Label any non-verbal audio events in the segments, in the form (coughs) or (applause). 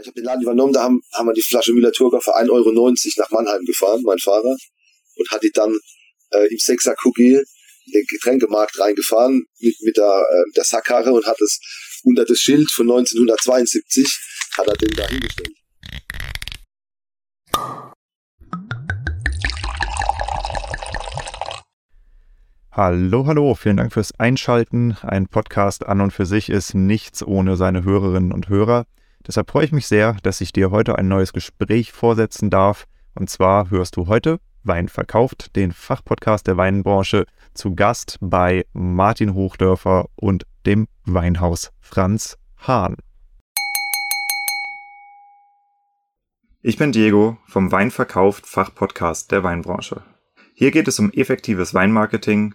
Ich habe den Laden übernommen, da haben, haben wir die Flasche Müller-Thurgau für 1,90 Euro nach Mannheim gefahren, mein Fahrer, und hat die dann äh, im Sechser Cookie in den Getränkemarkt reingefahren mit, mit, der, äh, der Sackkarre und hat es unter das Schild von 1972 hat er den da hingestellt. Hallo, hallo, vielen Dank fürs Einschalten. Ein Podcast an und für sich ist nichts ohne seine Hörerinnen und Hörer. Deshalb freue ich mich sehr, dass ich dir heute ein neues Gespräch vorsetzen darf. Und zwar hörst du heute Wein verkauft, den Fachpodcast der Weinbranche, zu Gast bei Martin Hochdörfer und dem Weinhaus Franz Hahn. Ich bin Diego vom Wein verkauft Fachpodcast der Weinbranche. Hier geht es um effektives Weinmarketing,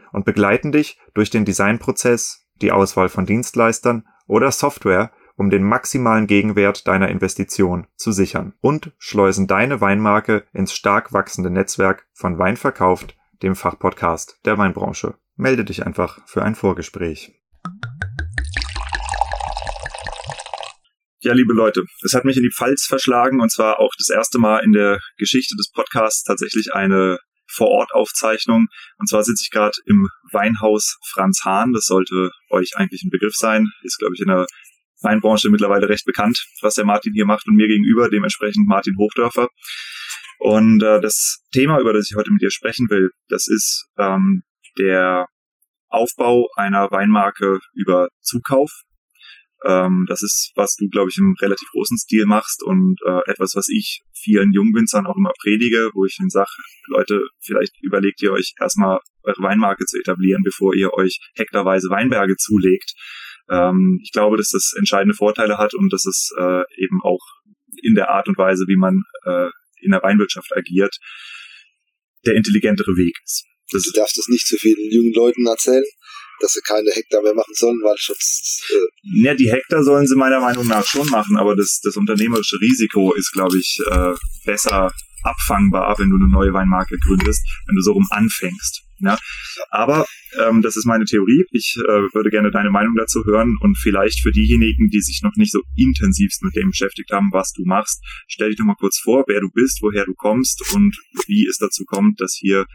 und begleiten dich durch den Designprozess, die Auswahl von Dienstleistern oder Software, um den maximalen Gegenwert deiner Investition zu sichern und schleusen deine Weinmarke ins stark wachsende Netzwerk von Wein verkauft, dem Fachpodcast der Weinbranche. Melde dich einfach für ein Vorgespräch. Ja, liebe Leute, es hat mich in die Pfalz verschlagen und zwar auch das erste Mal in der Geschichte des Podcasts tatsächlich eine Vor-Ort-Aufzeichnung. Und zwar sitze ich gerade im Weinhaus Franz Hahn. Das sollte euch eigentlich ein Begriff sein. Ist, glaube ich, in der Weinbranche mittlerweile recht bekannt, was der Martin hier macht und mir gegenüber, dementsprechend Martin Hochdörfer. Und äh, das Thema, über das ich heute mit dir sprechen will, das ist ähm, der Aufbau einer Weinmarke über Zukauf. Ähm, das ist, was du, glaube ich, im relativ großen Stil machst und äh, etwas, was ich vielen Jungwinzern auch immer predige, wo ich ihnen sage, Leute, vielleicht überlegt ihr euch erstmal eure Weinmarke zu etablieren, bevor ihr euch hektarweise Weinberge zulegt. Ähm, ich glaube, dass das entscheidende Vorteile hat und dass es äh, eben auch in der Art und Weise, wie man äh, in der Weinwirtschaft agiert, der intelligentere Weg ist. Das du darfst das nicht zu vielen jungen Leuten erzählen dass sie keine Hektar mehr machen sollen, weil Schutz. Äh ja, die Hektar sollen sie meiner Meinung nach schon machen, aber das, das unternehmerische Risiko ist, glaube ich, äh, besser abfangbar, wenn du eine neue Weinmarke gründest, wenn du so rum anfängst. Ja? Aber ähm, das ist meine Theorie. Ich äh, würde gerne deine Meinung dazu hören und vielleicht für diejenigen, die sich noch nicht so intensivst mit dem beschäftigt haben, was du machst, stell dich doch mal kurz vor, wer du bist, woher du kommst und wie es dazu kommt, dass hier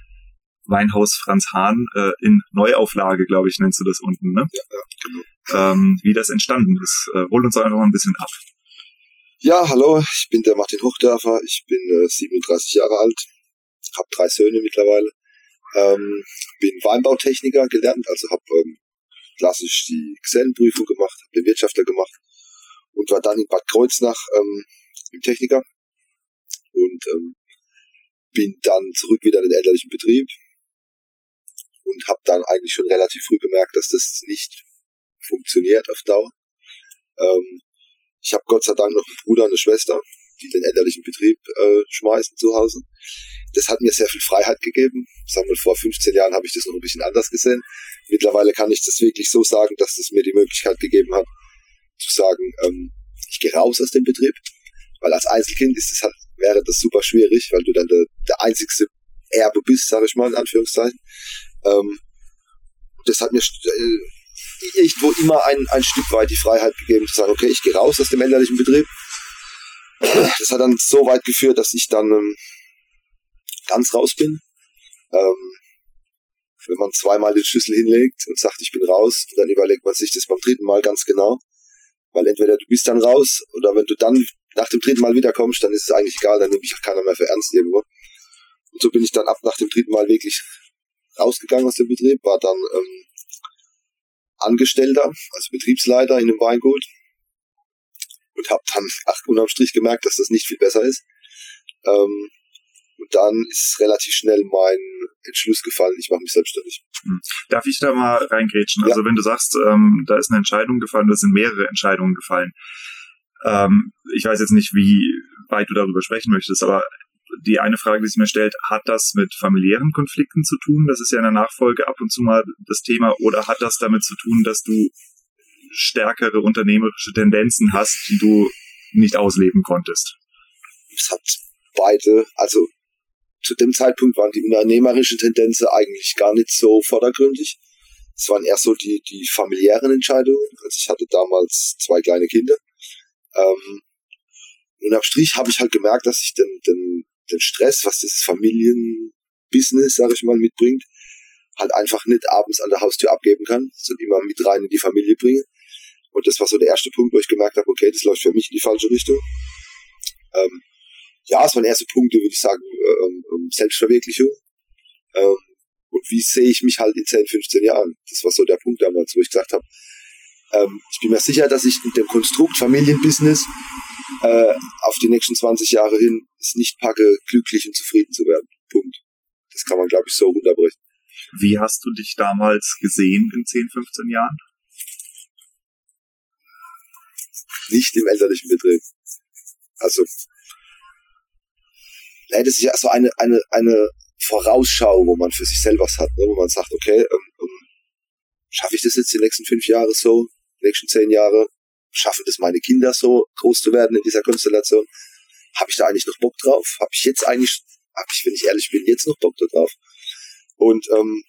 Weinhaus Franz Hahn äh, in Neuauflage, glaube ich, nennst du das unten, ne? Ja, ja genau. Ähm, wie das entstanden ist. Äh, hol uns einfach mal ein bisschen ab. Ja, hallo, ich bin der Martin Hochdörfer, ich bin äh, 37 Jahre alt, habe drei Söhne mittlerweile, ähm, bin Weinbautechniker gelernt, also habe ähm, klassisch die Gesellenprüfung gemacht, habe den Wirtschafter gemacht und war dann in Bad Kreuznach ähm, im Techniker und ähm, bin dann zurück wieder in den elterlichen Betrieb, und habe dann eigentlich schon relativ früh gemerkt, dass das nicht funktioniert auf Dauer. Ähm, Ich habe Gott sei Dank noch einen Bruder und eine Schwester, die den elterlichen Betrieb äh, schmeißen zu Hause. Das hat mir sehr viel Freiheit gegeben. Sagen wir, vor 15 Jahren habe ich das noch ein bisschen anders gesehen. Mittlerweile kann ich das wirklich so sagen, dass es mir die Möglichkeit gegeben hat, zu sagen, ähm, ich gehe raus aus dem Betrieb, weil als Einzelkind ist es halt, wäre das super schwierig, weil du dann der, der einzigste Erbe bist, sage ich mal in Anführungszeichen. Ähm, das hat mir äh, irgendwo immer ein, ein Stück weit die Freiheit gegeben, zu sagen, okay, ich gehe raus aus dem elterlichen Betrieb. Das hat dann so weit geführt, dass ich dann ähm, ganz raus bin. Ähm, wenn man zweimal den Schlüssel hinlegt und sagt, ich bin raus, dann überlegt man sich das beim dritten Mal ganz genau. Weil entweder du bist dann raus oder wenn du dann nach dem dritten Mal wiederkommst, dann ist es eigentlich egal, dann nimmt mich auch keiner mehr für ernst irgendwo. Und so bin ich dann ab nach dem dritten Mal wirklich rausgegangen aus dem Betrieb, war dann ähm, Angestellter, also Betriebsleiter in einem Weingut und habe dann (laughs) ach, unterm Strich gemerkt, dass das nicht viel besser ist. Ähm, und dann ist relativ schnell mein Entschluss gefallen, ich mache mich selbstständig. Hm. Darf ich da mal reingrätschen? Ja. Also wenn du sagst, ähm, da ist eine Entscheidung gefallen, da sind mehrere Entscheidungen gefallen. Ähm, ich weiß jetzt nicht, wie weit du darüber sprechen möchtest, aber die eine Frage, die sich mir stellt, hat das mit familiären Konflikten zu tun? Das ist ja in der Nachfolge ab und zu mal das Thema. Oder hat das damit zu tun, dass du stärkere unternehmerische Tendenzen hast, die du nicht ausleben konntest? Es hat beide, also zu dem Zeitpunkt waren die unternehmerischen Tendenzen eigentlich gar nicht so vordergründig. Es waren eher so die, die familiären Entscheidungen. Also ich hatte damals zwei kleine Kinder. Ähm, und am Strich habe ich halt gemerkt, dass ich den, den, den Stress, was dieses Familienbusiness, sage ich mal, mitbringt, halt einfach nicht abends an der Haustür abgeben kann, sondern immer mit rein in die Familie bringe. Und das war so der erste Punkt, wo ich gemerkt habe, okay, das läuft für mich in die falsche Richtung. Ähm, ja, es waren erste Punkte, würde ich sagen, ähm, Selbstverwirklichung. Ähm, und wie sehe ich mich halt in 10, 15 Jahren? Das war so der Punkt damals, wo ich gesagt habe, ähm, ich bin mir sicher, dass ich in dem Konstrukt Familienbusiness äh, auf die nächsten 20 Jahre hin es nicht packe, glücklich und zufrieden zu werden. Punkt. Das kann man, glaube ich, so runterbrechen. Wie hast du dich damals gesehen in 10, 15 Jahren? Nicht im elterlichen Betrieb. Also ja, das ist ja so eine, eine, eine Vorausschau, wo man für sich selber was hat, ne? wo man sagt, okay, ähm, ähm, schaffe ich das jetzt die nächsten fünf Jahre so, die nächsten zehn Jahre, schaffen das meine Kinder so groß zu werden in dieser Konstellation? Habe ich da eigentlich noch Bock drauf? Habe ich jetzt eigentlich, habe ich, wenn ich ehrlich bin, jetzt noch Bock drauf? Und ähm,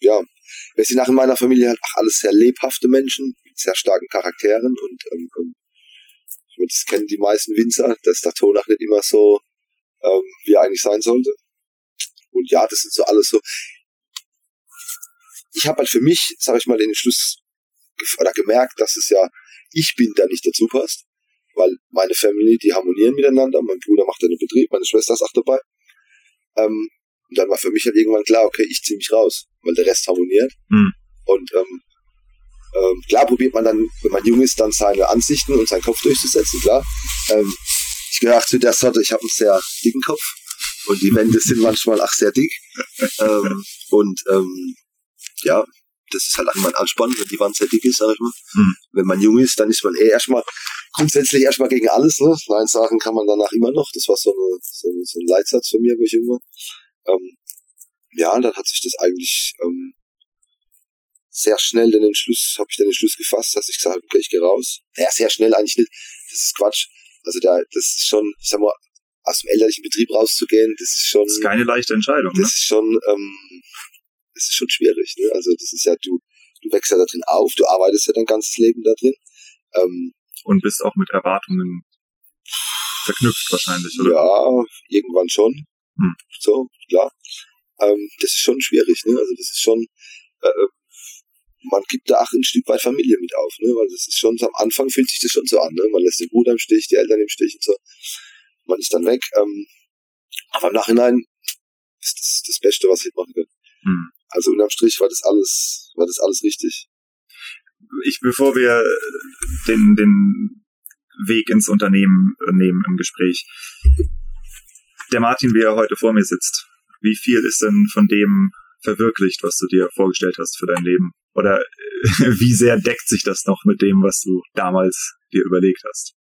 ja, wir sind nach in meiner Familie halt auch alles sehr lebhafte Menschen mit sehr starken Charakteren und ähm, ähm das kennen die meisten Winzer, dass der Ton auch nicht immer so ähm, wie er eigentlich sein sollte. Und ja, das sind so alles so. Ich habe halt für mich, sage ich mal, den Schluss oder gemerkt, dass es ja ich bin, der nicht dazu passt, weil meine Family, die harmonieren miteinander. Mein Bruder macht einen Betrieb, meine Schwester ist auch dabei. Ähm, und dann war für mich halt irgendwann klar, okay, ich ziehe mich raus, weil der Rest harmoniert. Mhm. Und ähm, ähm, klar probiert man dann, wenn man jung ist, dann seine Ansichten und seinen Kopf durchzusetzen, klar. Ähm, ich gehöre zu der Sorte, ich habe einen sehr dicken Kopf und die Wände sind manchmal auch sehr dick. (laughs) ähm, und ähm, ja, das ist halt auch mein Anspann, wenn die Wand sehr dick ist, sag ich mal. Mhm. Wenn man jung ist, dann ist man eh erstmal grundsätzlich erstmal gegen alles. Ne? Nein sagen kann man danach immer noch. Das war so, eine, so, so ein Leitsatz für mich, wo ich jung war. Ähm, ja, dann hat sich das eigentlich ähm, sehr schnell den Entschluss, habe ich den Entschluss gefasst, dass ich gesagt habe, okay, ich gehe raus. Naja, sehr schnell eigentlich nicht. Das ist Quatsch. Also da, das ist schon, ich sag mal, aus dem elterlichen Betrieb rauszugehen, das ist schon. Das ist keine leichte Entscheidung. Das ne? ist schon, ähm, das ist schon schwierig. Ne? Also das ist ja, du, du wächst ja da drin auf, du arbeitest ja dein ganzes Leben da drin. Ähm, und bist auch mit Erwartungen verknüpft wahrscheinlich, oder? Ja, irgendwann schon. Hm. So, klar. Ähm, das ist schon schwierig, ne? Also das ist schon, äh, äh man gibt da auch ein Stück weit Familie mit auf, ne? Weil das ist schon, am Anfang fühlt sich das schon so an, ne? Man lässt den Bruder im Stich, die Eltern im Stich und so. Man ist dann weg. Ähm, aber im Nachhinein ist das das Beste, was ich machen kann. Hm. Also unterm Strich war das alles, war das alles richtig. Ich, bevor wir den, den Weg ins Unternehmen nehmen im Gespräch. Der Martin, wie er heute vor mir sitzt, wie viel ist denn von dem verwirklicht, was du dir vorgestellt hast für dein Leben? Oder (laughs) wie sehr deckt sich das noch mit dem, was du damals dir überlegt hast?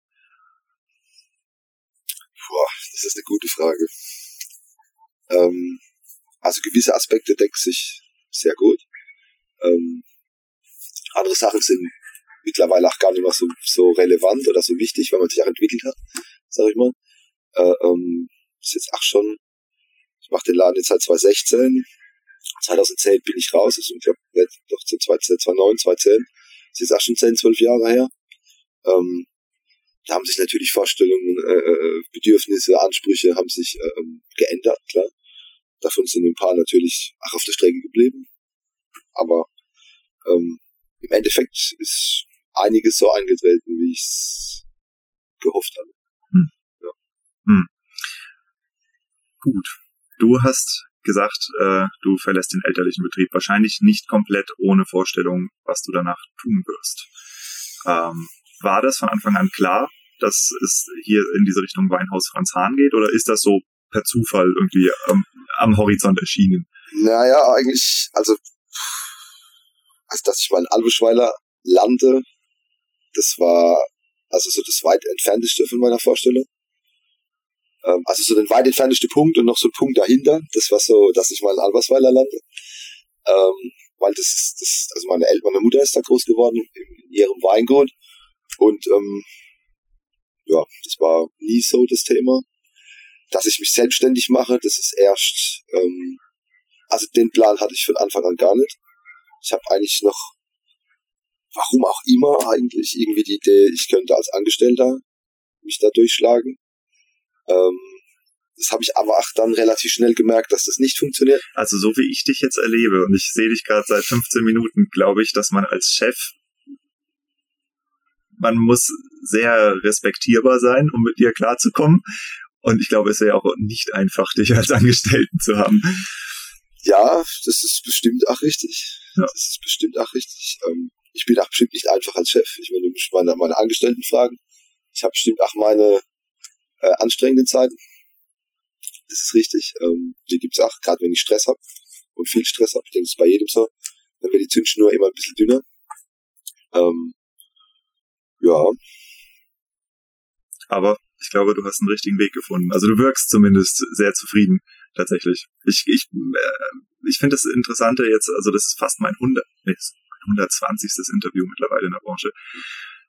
Boah, das ist eine gute Frage. Ähm, also gewisse Aspekte decken sich sehr gut. Ähm, andere Sachen sind mittlerweile auch gar nicht mehr so, so relevant oder so wichtig, weil man sich auch entwickelt hat, sag ich mal. Äh, ähm, ist jetzt auch schon, ich mache den Laden jetzt seit 2016. 2010 bin ich raus, also ich glaube, doch 2009, 2010. Das ist jetzt auch schon 10, 12 Jahre her. Ähm, da haben sich natürlich Vorstellungen, äh, äh, Bedürfnisse, Ansprüche haben sich äh, ähm, geändert, klar. Davon sind ein paar natürlich auch auf der Strecke geblieben. Aber ähm, im Endeffekt ist einiges so eingetreten, wie ich es gehofft habe. Hm. Ja. Hm. Gut. Du hast gesagt, äh, du verlässt den elterlichen Betrieb. Wahrscheinlich nicht komplett ohne Vorstellung, was du danach tun wirst. Ähm, war das von Anfang an klar, dass es hier in diese Richtung Weinhaus Franz Hahn geht? Oder ist das so per Zufall irgendwie ähm, am Horizont erschienen? Naja, eigentlich, also, also dass ich mal in Albeschweiler lande, das war also so das weit entfernteste von meiner Vorstellung. Ähm, also so den weit entfernteste Punkt und noch so ein Punkt dahinter. Das war so, dass ich mal in Albersweiler lande. Ähm, weil das ist, das, also meine Eltern, meine Mutter ist da groß geworden in, in ihrem Weingut. Und ähm, ja, das war nie so das Thema. Dass ich mich selbstständig mache, das ist erst, ähm, also den Plan hatte ich von Anfang an gar nicht. Ich habe eigentlich noch, warum auch immer eigentlich, irgendwie die Idee, ich könnte als Angestellter mich da durchschlagen. Ähm, das habe ich aber auch dann relativ schnell gemerkt, dass das nicht funktioniert. Also so wie ich dich jetzt erlebe und ich sehe dich gerade seit 15 Minuten, glaube ich, dass man als Chef man muss sehr respektierbar sein, um mit dir klarzukommen. Und ich glaube, es wäre auch nicht einfach, dich als Angestellten zu haben. Ja, das ist bestimmt auch richtig. Ja. Das ist bestimmt auch richtig. Ähm, ich bin auch bestimmt nicht einfach als Chef. Ich meine, du musst meine, meine Angestellten fragen. Ich habe bestimmt auch meine äh, anstrengenden Zeiten. Das ist richtig. Ähm, die gibt's auch, gerade wenn ich Stress habe und viel Stress habe. Ich denke, das ist bei jedem so. Dann wird die Zündschnur immer ein bisschen dünner. Ähm, ja. Aber ich glaube, du hast einen richtigen Weg gefunden. Also du wirkst zumindest sehr zufrieden, tatsächlich. Ich, ich, äh, ich finde das Interessante jetzt, also das ist fast mein 100, nee, 120. Interview mittlerweile in der Branche.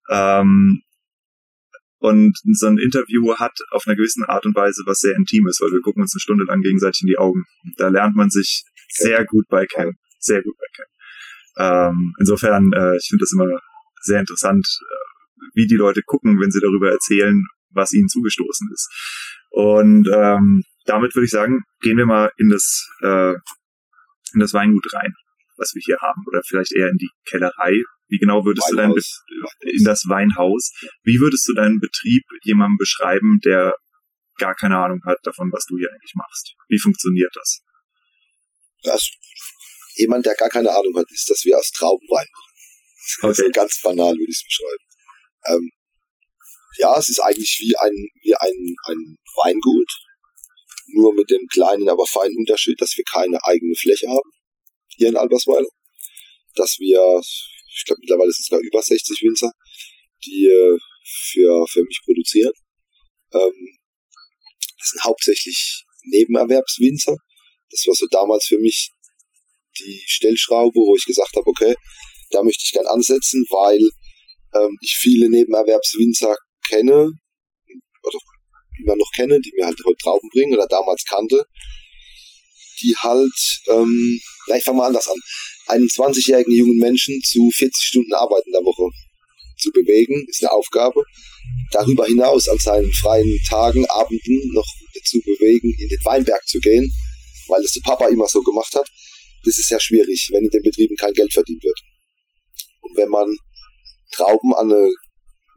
Ähm, und so ein Interview hat auf einer gewissen Art und Weise was sehr Intimes, weil wir gucken uns eine Stunde lang gegenseitig in die Augen. Da lernt man sich sehr gut bei kennen. Sehr gut bei kennen. Ähm, insofern, äh, ich finde das immer sehr interessant, äh, wie die Leute gucken, wenn sie darüber erzählen, was ihnen zugestoßen ist. Und ähm, damit würde ich sagen, gehen wir mal in das, äh, in das Weingut rein, was wir hier haben. Oder vielleicht eher in die Kellerei, wie genau würdest Weinhaus. du deinen in das Weinhaus? Wie würdest du deinen Betrieb jemandem beschreiben, der gar keine Ahnung hat davon, was du hier eigentlich machst? Wie funktioniert das? das jemand, der gar keine Ahnung hat, ist, dass wir aus Trauben Wein machen. (laughs) Okay. Also ganz banal würde ich es beschreiben. Ähm, ja, es ist eigentlich wie ein, wie ein, ein Weingut, nur mit dem kleinen, aber feinen Unterschied, dass wir keine eigene Fläche haben hier in Albersweiler. Dass wir ich glaube mittlerweile sind es sogar über 60 Winzer, die äh, für, für mich produzieren. Ähm, das sind hauptsächlich Nebenerwerbswinzer. Das war so damals für mich die Stellschraube, wo ich gesagt habe, okay, da möchte ich gern ansetzen, weil ähm, ich viele Nebenerwerbswinzer kenne, oder immer noch kenne, die mir halt heute Trauben bringen oder damals kannte, die halt, ähm, na, ich fange mal anders an einen 20-jährigen jungen Menschen zu 40 Stunden Arbeit in der Woche zu bewegen, ist eine Aufgabe. Darüber hinaus an seinen freien Tagen, Abenden noch zu bewegen, in den Weinberg zu gehen, weil es der Papa immer so gemacht hat. Das ist sehr schwierig, wenn in den Betrieben kein Geld verdient wird. Und wenn man Trauben an eine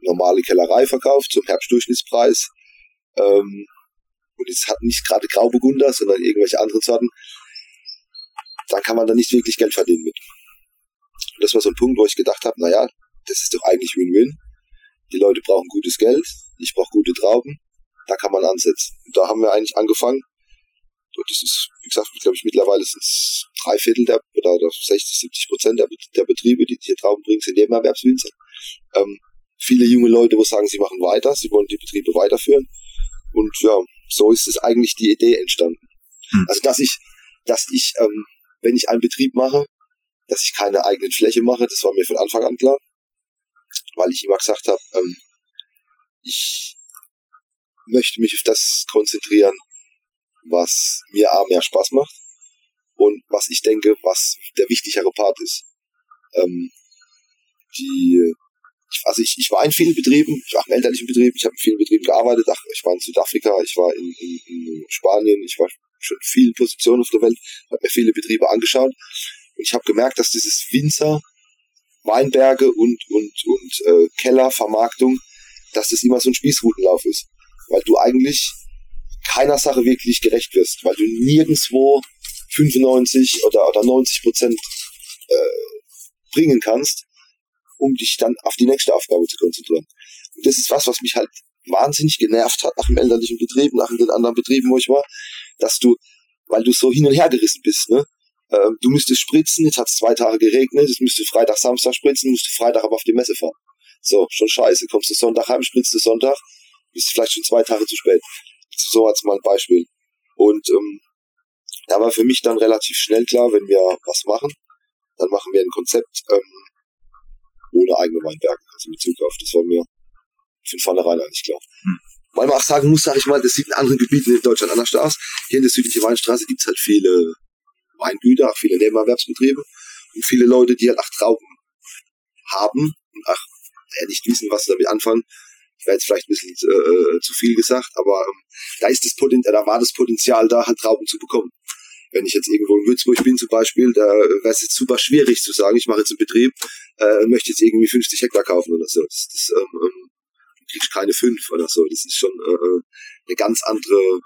normale Kellerei verkauft zum Herbstdurchschnittspreis, ähm, und es hat nicht gerade Grauburgunder, sondern irgendwelche anderen Sorten, da kann man dann nicht wirklich Geld verdienen mit. Und das war so ein Punkt, wo ich gedacht habe, naja, das ist doch eigentlich Win-Win. Die Leute brauchen gutes Geld, ich brauche gute Trauben, da kann man ansetzen. Und da haben wir eigentlich angefangen. Und das ist, wie gesagt, glaube ich, mittlerweile sind es drei Viertel der, oder, oder 60, 70 Prozent der, der Betriebe, die hier Trauben bringen, sind Nebenerwerbswinzer. Ähm, viele junge Leute, wo sagen, sie machen weiter, sie wollen die Betriebe weiterführen. Und ja, so ist es eigentlich die Idee entstanden. Hm. Also dass ich, dass ich, ähm, wenn ich einen Betrieb mache, dass ich keine eigenen Fläche mache, das war mir von Anfang an klar, weil ich immer gesagt habe, ähm, ich möchte mich auf das konzentrieren, was mir A mehr Spaß macht und was ich denke, was der wichtigere Part ist. Ähm, die, also ich, ich war in vielen Betrieben, ich war in elterlichen Betrieben, ich habe in vielen Betrieben gearbeitet, ich war in Südafrika, ich war in, in, in Spanien, ich war schon in vielen Positionen auf der Welt, habe mir viele Betriebe angeschaut und ich habe gemerkt, dass dieses Winzer, Weinberge und, und, und äh, Kellervermarktung, dass das immer so ein Spießrutenlauf ist. Weil du eigentlich keiner Sache wirklich gerecht wirst, weil du nirgendwo 95 oder, oder 90 Prozent äh, bringen kannst, um dich dann auf die nächste Aufgabe zu konzentrieren. Und das ist was, was mich halt wahnsinnig genervt hat nach dem elterlichen Betrieb, nach den anderen Betrieben, wo ich war, dass du, weil du so hin und her gerissen bist, ne? Ähm, du müsstest spritzen, jetzt hat es zwei Tage geregnet, jetzt müsstest du Freitag, Samstag spritzen, musst du Freitag aber auf die Messe fahren. So, schon scheiße. Kommst du Sonntag heim, spritzt du Sonntag, bist vielleicht schon zwei Tage zu spät. So als mal ein Beispiel. Und ähm, da war für mich dann relativ schnell klar, wenn wir was machen, dann machen wir ein Konzept ähm, ohne eigene Weinberge, also mit Zukauf. Das war mir von vornherein eigentlich klar. Hm. Weil man auch sagen muss, sag ich mal, das sieht in anderen Gebieten in Deutschland anders aus. Hier in der südlichen Weinstraße gibt's halt viele Weingüter, auch viele Nebenerwerbsbetriebe und viele Leute, die halt auch Trauben haben und auch ja, nicht wissen, was sie damit anfangen. Ich wäre jetzt vielleicht ein bisschen äh, zu viel gesagt, aber ähm, da ist das Potenzial, da war das Potenzial da, halt Trauben zu bekommen. Wenn ich jetzt irgendwo in Würzburg bin zum Beispiel, da wäre es jetzt super schwierig zu sagen, ich mache jetzt einen Betrieb äh, und möchte jetzt irgendwie 50 Hektar kaufen oder so. Das, das ähm, ähm, kriegst keine fünf oder so. Das ist schon äh, äh eine ganz andere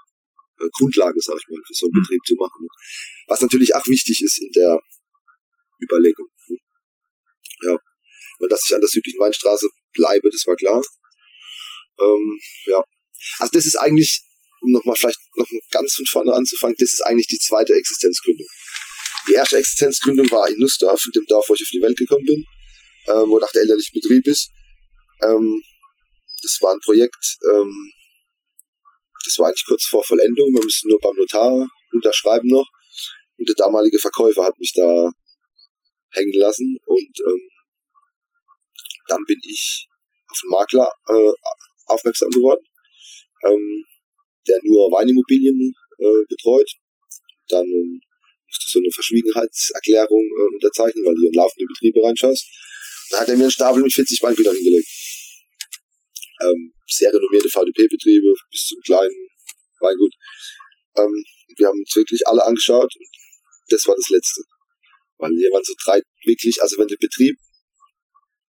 äh, Grundlage, sag ich mal, für so einen Mhm. Betrieb zu machen. Was natürlich auch wichtig ist in der Überlegung. Ja. Und dass ich an der südlichen Weinstraße bleibe, das war klar. Ähm, ja. Also das ist eigentlich, um nochmal vielleicht noch ganz von vorne anzufangen, das ist eigentlich die zweite Existenzgründung. Die erste Existenzgründung war in Nussdorf, in dem Dorf, wo ich auf die Welt gekommen bin, ähm, wo nach der elterliche Betrieb ist. Ähm, das war ein Projekt, ähm, das war eigentlich kurz vor Vollendung. Wir mussten nur beim Notar unterschreiben noch. Und der damalige Verkäufer hat mich da hängen lassen. Und ähm, dann bin ich auf einen Makler äh, aufmerksam geworden, ähm, der nur Weinimmobilien äh, betreut. Dann ähm, musste so eine Verschwiegenheitserklärung äh, unterzeichnen, weil du in laufende Betriebe reinschaust. Dann hat er mir einen Stapel mit 40 Weingütern hingelegt. Ähm, sehr renommierte VDP-Betriebe bis zum kleinen Weingut. Ähm, wir haben uns wirklich alle angeschaut. Und das war das Letzte. Weil hier waren so drei wirklich, also wenn der Betrieb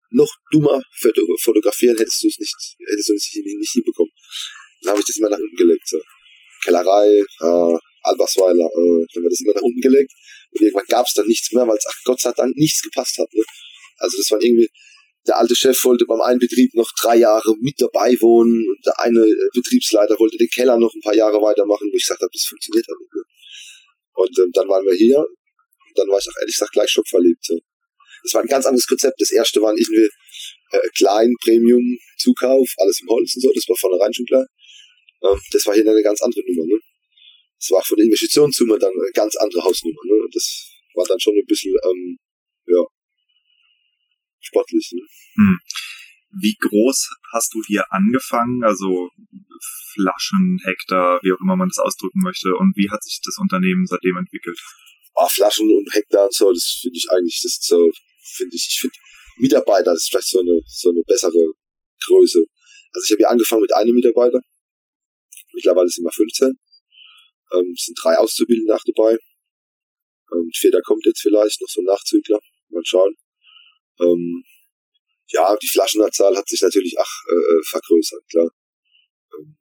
noch dummer foto fotografieren, hättest du es nicht, hättest du es nicht, nicht hinbekommen. Dann habe ich das immer nach unten gelegt. So. Kellerei, äh, Albersweiler, äh, dann haben wir das immer nach unten gelegt. Und irgendwann gab es dann nichts mehr, weil es ach Gott sei Dank nichts gepasst hat. Ne? Also das war irgendwie, der alte Chef wollte beim einen Betrieb noch drei Jahre mit dabei wohnen und der eine äh, Betriebsleiter wollte den Keller noch ein paar Jahre weitermachen, wo ich gesagt habe, das funktioniert aber nicht. Ne? Und ähm, dann waren wir hier und dann war ich auch ehrlich gesagt gleich schockverliebt. So. Das war ein ganz anderes Konzept. Das erste war irgendwie äh, klein, Premium, Zukauf, alles im Holz und so, das war vornherein schon klar. Ähm, das war hier eine ganz andere Nummer. Ne? Das war von der Investitionssumme dann eine ganz andere Hausnummer. Ne? Das war dann schon ein bisschen, ähm, ja, sportlich. Ne? Hm. Wie groß hast du hier angefangen? Also Flaschen, Hektar, wie auch immer man das ausdrücken möchte. Und wie hat sich das Unternehmen seitdem entwickelt? Ah, Flaschen und Hektar und so, das finde ich eigentlich, das so, finde ich, ich finde Mitarbeiter, das ist vielleicht so eine, so eine bessere Größe. Also ich habe hier angefangen mit einem Mitarbeiter. Mittlerweile sind wir 15. Ähm, es sind drei Auszubildende auch dabei. Ähm, vierter kommt jetzt vielleicht, noch so ein Nachzügler. Mal schauen. Ähm, ja, die Flaschenanzahl hat sich natürlich auch äh, vergrößert, klar. Ähm,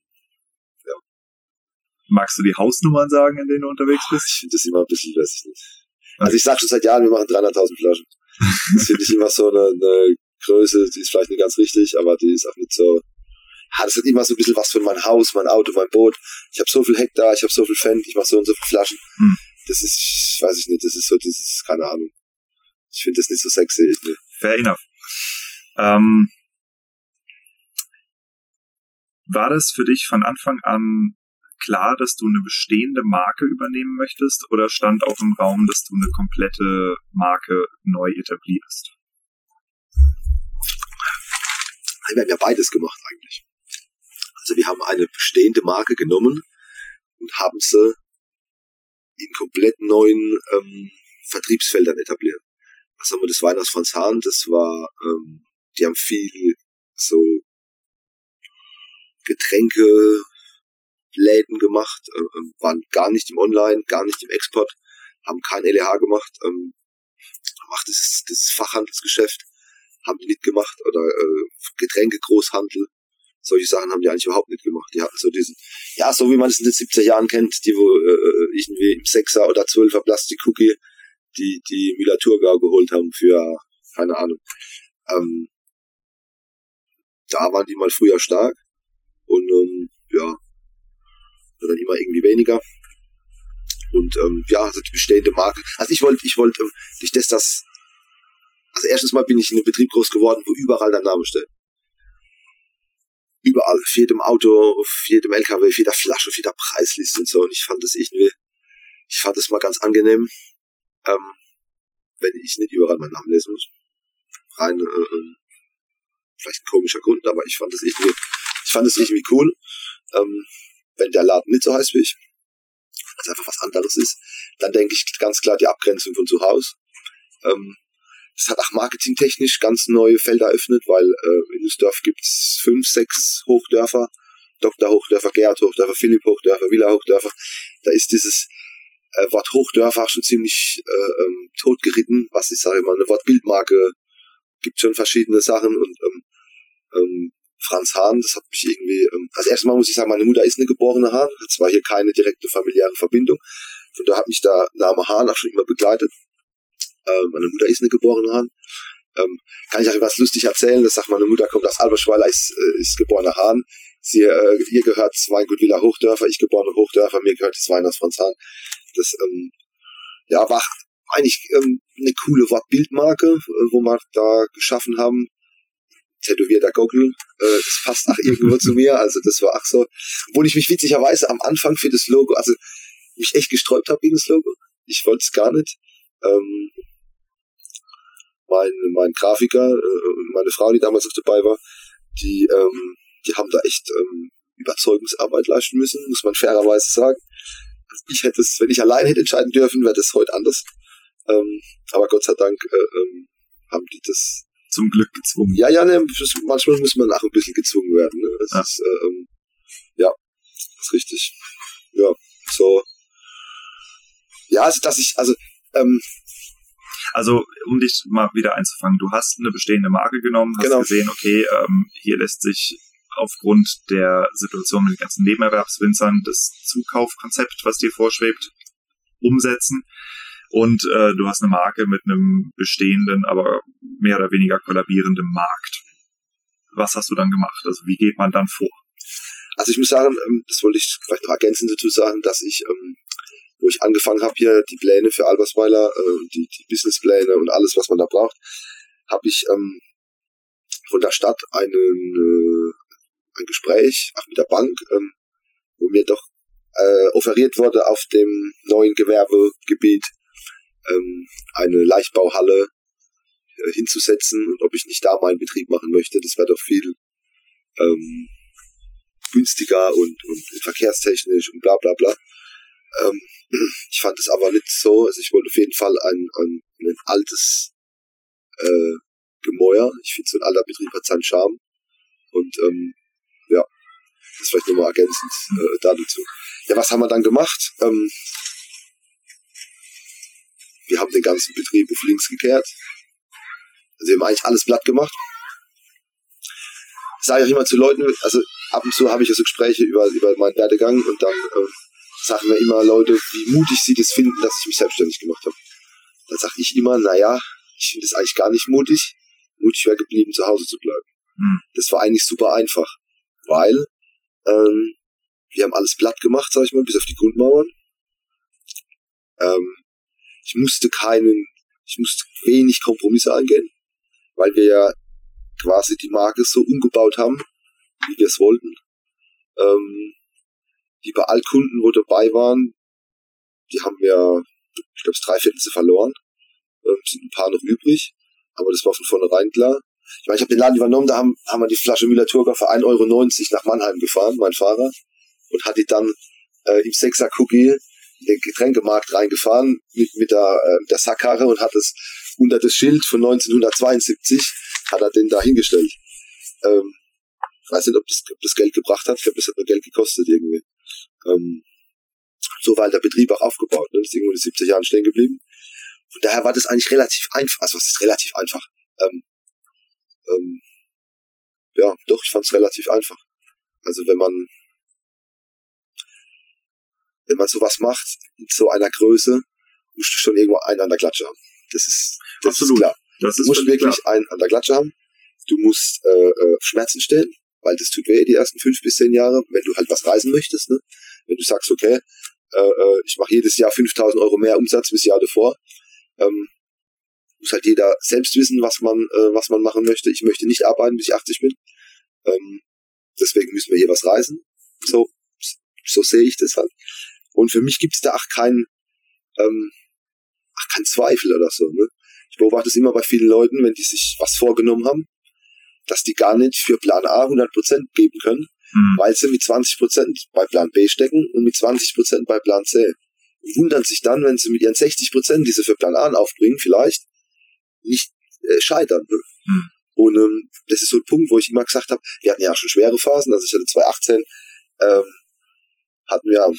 Magst du die Hausnummern sagen, in denen du unterwegs bist? ich finde das immer ein bisschen, weiß ich nicht. Also ich sage schon seit Jahren, wir machen 300.000 Flaschen. (laughs) Das finde ich immer so eine, eine Größe, die ist vielleicht nicht ganz richtig, aber die ist auch nicht so. Das hat immer so ein bisschen was von mein Haus, mein Auto, mein Boot. Ich habe so viel Hektar, ich habe so viel Pfand, ich mache so und so viele Flaschen. Hm. Das ist, weiß ich nicht, das ist so, das ist keine Ahnung. Ich finde das nicht so sexy. Ne? Fair enough. Ähm, War das für dich von Anfang an klar, dass du eine bestehende Marke übernehmen möchtest oder stand auch im Raum, dass du eine komplette Marke neu etablierst? Wir haben ja beides gemacht eigentlich. Also wir haben eine bestehende Marke genommen und haben sie in komplett neuen ähm, Vertriebsfeldern etabliert. Was haben wir das Weihnachts von Zahn? Das war, ähm, die haben viel so Getränke, Läden gemacht, äh, waren gar nicht im Online, gar nicht im Export, haben kein LEH gemacht, ähm, macht dieses, dieses Fachhandelsgeschäft, haben die nicht gemacht oder äh, Getränke Großhandel, solche Sachen haben die eigentlich überhaupt nicht gemacht. Die hatten so diesen, ja, so wie man es in den 70er Jahren kennt, die wo äh, irgendwie im Sechser oder Zwölfer Plastik-Cookie die die Müller-Thurgau geholt haben für, keine Ahnung. Ähm, da waren die mal früher stark und ähm, ja, dann immer irgendwie weniger. Und ähm, ja, also die bestehende Marke. Also ich wollte, ich wollte, ähm, durch das, das, also erstens mal bin ich in einem Betrieb groß geworden, wo überall der Name steht. Überall, auf jedem Auto, auf jedem LKW, auf jeder Flasche, auf jeder Preisliste und so. Und ich fand das irgendwie, ich fand das mal ganz angenehm, ähm, wenn ich nicht überall meinen Namen lesen muss. Rein, äh, ähm, vielleicht ein komischer Grund, aber ich fand das irgendwie, ich fand das irgendwie cool. Ähm, wenn der Laden nicht so heißt wie ich, was einfach was anderes ist, dann denke ich ganz klar die Abgrenzung von zu Hause. Ähm, das hat auch marketingtechnisch ganz neue Felder eröffnet, weil äh, in Nussdorf gibt's fünf, sechs Hochdörfer, Dr. Hochdörfer, Gerhard Hochdörfer, Philipp Hochdörfer, Villa Hochdörfer. Da ist dieses äh, Wort Hochdörfer schon ziemlich äh, ähm, totgeritten, was ich sage mal, eine Wortbildmarke gibt schon verschiedene Sachen und ähm, ähm, Franz Hahn, das hat mich irgendwie, ähm, also erstmal muss ich sagen, meine Mutter ist eine geborene Hahn, hat zwar hier keine direkte familiäre Verbindung, von da hat mich der Name Hahn auch schon immer begleitet. Ähm, meine Mutter ist eine geborene Hahn. Ähm, kann ich euch was lustig erzählen? Das sagt meine Mutter, kommt aus Alberschweiler, ist, äh, ist geborener Hahn. Sie, äh, ihr gehört Weingut Villa Hochdörfer, ich geborener Hochdörfer, mir gehört das Wein aus Franz Hahn. Das, ähm, ja, war eigentlich ähm, eine coole Wortbildmarke, äh, wo wir da geschaffen haben tätowierter Gockel. Äh, das passt auch irgendwo (laughs) zu mir. Also das war auch so. Obwohl ich mich witzigerweise am Anfang für das Logo, also mich echt gesträubt habe gegen das Logo. Ich wollte es gar nicht. Ähm, mein, mein Grafiker, äh, meine Frau, die damals auch dabei war, die, ähm, die haben da echt ähm, Überzeugungsarbeit leisten müssen, muss man fairerweise sagen. Ich hätte es, wenn ich allein hätte entscheiden dürfen, wäre das heute anders. Ähm, aber Gott sei Dank äh, ähm, haben die das zum Glück gezwungen. Ja, ja, ne, manchmal muss man auch ein bisschen gezwungen werden. Ne? Das ja. ist, äh, ähm, ja, das ist richtig. Ja, so. Ja, also, dass ich, also, ähm, also, um dich mal wieder einzufangen, du hast eine bestehende Marke genommen, hast genau. gesehen, okay, ähm, hier lässt sich aufgrund der Situation mit den ganzen Nebenerwerbswinzern das Zukaufkonzept, was dir vorschwebt, umsetzen und äh, du hast eine Marke mit einem bestehenden, aber mehr oder weniger kollabierenden Markt. Was hast du dann gemacht? Also wie geht man dann vor? Also ich muss sagen, ähm, das wollte ich vielleicht noch ergänzend dazu sagen, dass ich, ähm, wo ich angefangen habe, hier die Pläne für Albersweiler, äh, die, die Businesspläne und alles, was man da braucht, habe ich ähm, von der Stadt einen, äh, ein Gespräch, auch mit der Bank, ähm, wo mir doch äh, offeriert wurde auf dem neuen Gewerbegebiet ähm, eine Leichtbauhalle äh, hinzusetzen und ob ich nicht da meinen Betrieb machen möchte. Das wäre doch viel ähm, günstiger und, und verkehrstechnisch und bla bla bla. Ähm, (clears throat) ich fand es aber nicht so. Also ich wollte auf jeden Fall ein, ein, ein altes äh, Gemäuer. Ich finde, so ein alter Betrieb hat seinen Charme. Und ähm, ja, das vielleicht nochmal ergänzend äh, dazu. Ja, was haben wir dann gemacht? Ähm, wir haben den ganzen Betrieb auf links gekehrt. Also wir haben eigentlich alles platt gemacht. Sage ich auch immer zu Leuten, also ab und zu habe ich ja so Gespräche über, über meinen Werdegang und dann äh, sagen mir immer Leute, wie mutig sie das finden, dass ich mich selbstständig gemacht habe. Dann sage ich immer, naja, ich finde es eigentlich gar nicht mutig. Mutig wäre geblieben, zu Hause zu bleiben. Mhm. Das war eigentlich super einfach, weil ähm, wir haben alles platt gemacht, sag ich mal, bis auf die Grundmauern. Ähm, ich musste keinen, ich musste wenig Kompromisse eingehen, weil wir ja quasi die Marke so umgebaut haben, wie wir es wollten. Ähm, die bei Altkunden, wo dabei waren, die haben wir, ich glaube, drei Viertel verloren. Ähm, sind ein paar noch übrig, aber das war von vornherein klar. Ich meine, ich habe den Laden übernommen, da haben, haben wir die Flasche Müller-Turger für 1,90 Euro nach Mannheim gefahren, mein Fahrer, und hat die dann äh, im Sechser Cookie in den Getränkemarkt reingefahren mit, mit der, äh, der Sackkarre und hat es unter das Schild von 1972 hat er den da hingestellt. Ähm, weiß nicht, ob das, ob das Geld gebracht hat. Ich glaube, das hat nur Geld gekostet irgendwie. Ähm, so war der Betrieb auch aufgebaut. Ne? Das ist irgendwo in den 70 Jahren stehen geblieben. Von daher war das eigentlich relativ einfach. Also was ist relativ einfach? Ähm, ähm, ja, doch, ich fand es relativ einfach. Also wenn man wenn man sowas macht, in so einer Größe, musst du schon irgendwo einen an der Klatsche haben. Das ist, das Absolut. ist klar. Das ist du musst wirklich klar. einen an der Klatsche haben. Du musst äh, äh, Schmerzen stellen, weil das tut weh die ersten fünf bis zehn Jahre, wenn du halt was reisen möchtest. Ne? Wenn du sagst, okay, äh, äh ich mache jedes Jahr 5000 Euro mehr Umsatz bis Jahr davor, ähm, muss halt jeder selbst wissen, was man, äh, was man machen möchte. Ich möchte nicht arbeiten, bis ich 80 bin. Ähm, deswegen müssen wir hier was reisen. So, so sehe ich das halt. Und für mich gibt es da auch keinen, ähm, ach, keinen Zweifel oder so. Ne? Ich beobachte es immer bei vielen Leuten, wenn die sich was vorgenommen haben, dass die gar nicht für Plan A 100% geben können, mhm. weil sie mit 20% bei Plan B stecken und mit 20% bei Plan C. Und wundern sich dann, wenn sie mit ihren 60%, die sie für Plan A aufbringen, vielleicht nicht äh, scheitern. Mhm. Und ähm, das ist so ein Punkt, wo ich immer gesagt habe, wir hatten ja auch schon schwere Phasen, also ich hatte 2018, ähm, hatten wir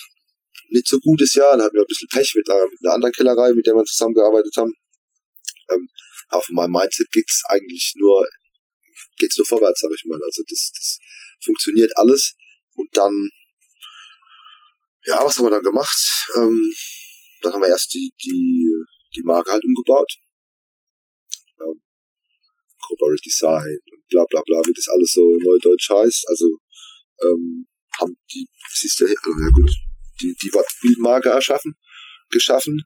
nicht so gutes Jahr. Dann hatten wir ein bisschen Pech mit einer, mit einer anderen Kellerei, mit der wir zusammengearbeitet haben. Ähm, aber von meinem Mindset geht's eigentlich nur, geht's nur vorwärts, sag ich mal. Also das, das funktioniert alles. Und dann, ja, was haben wir dann gemacht? Ähm, dann haben wir erst die, die, die Marke halt umgebaut. Ähm, Corporate Design und bla bla bla, wie das alles so neudeutsch heißt. Also ähm, haben die, siehst du, also, ja gut, die, die Bildmarke erschaffen, geschaffen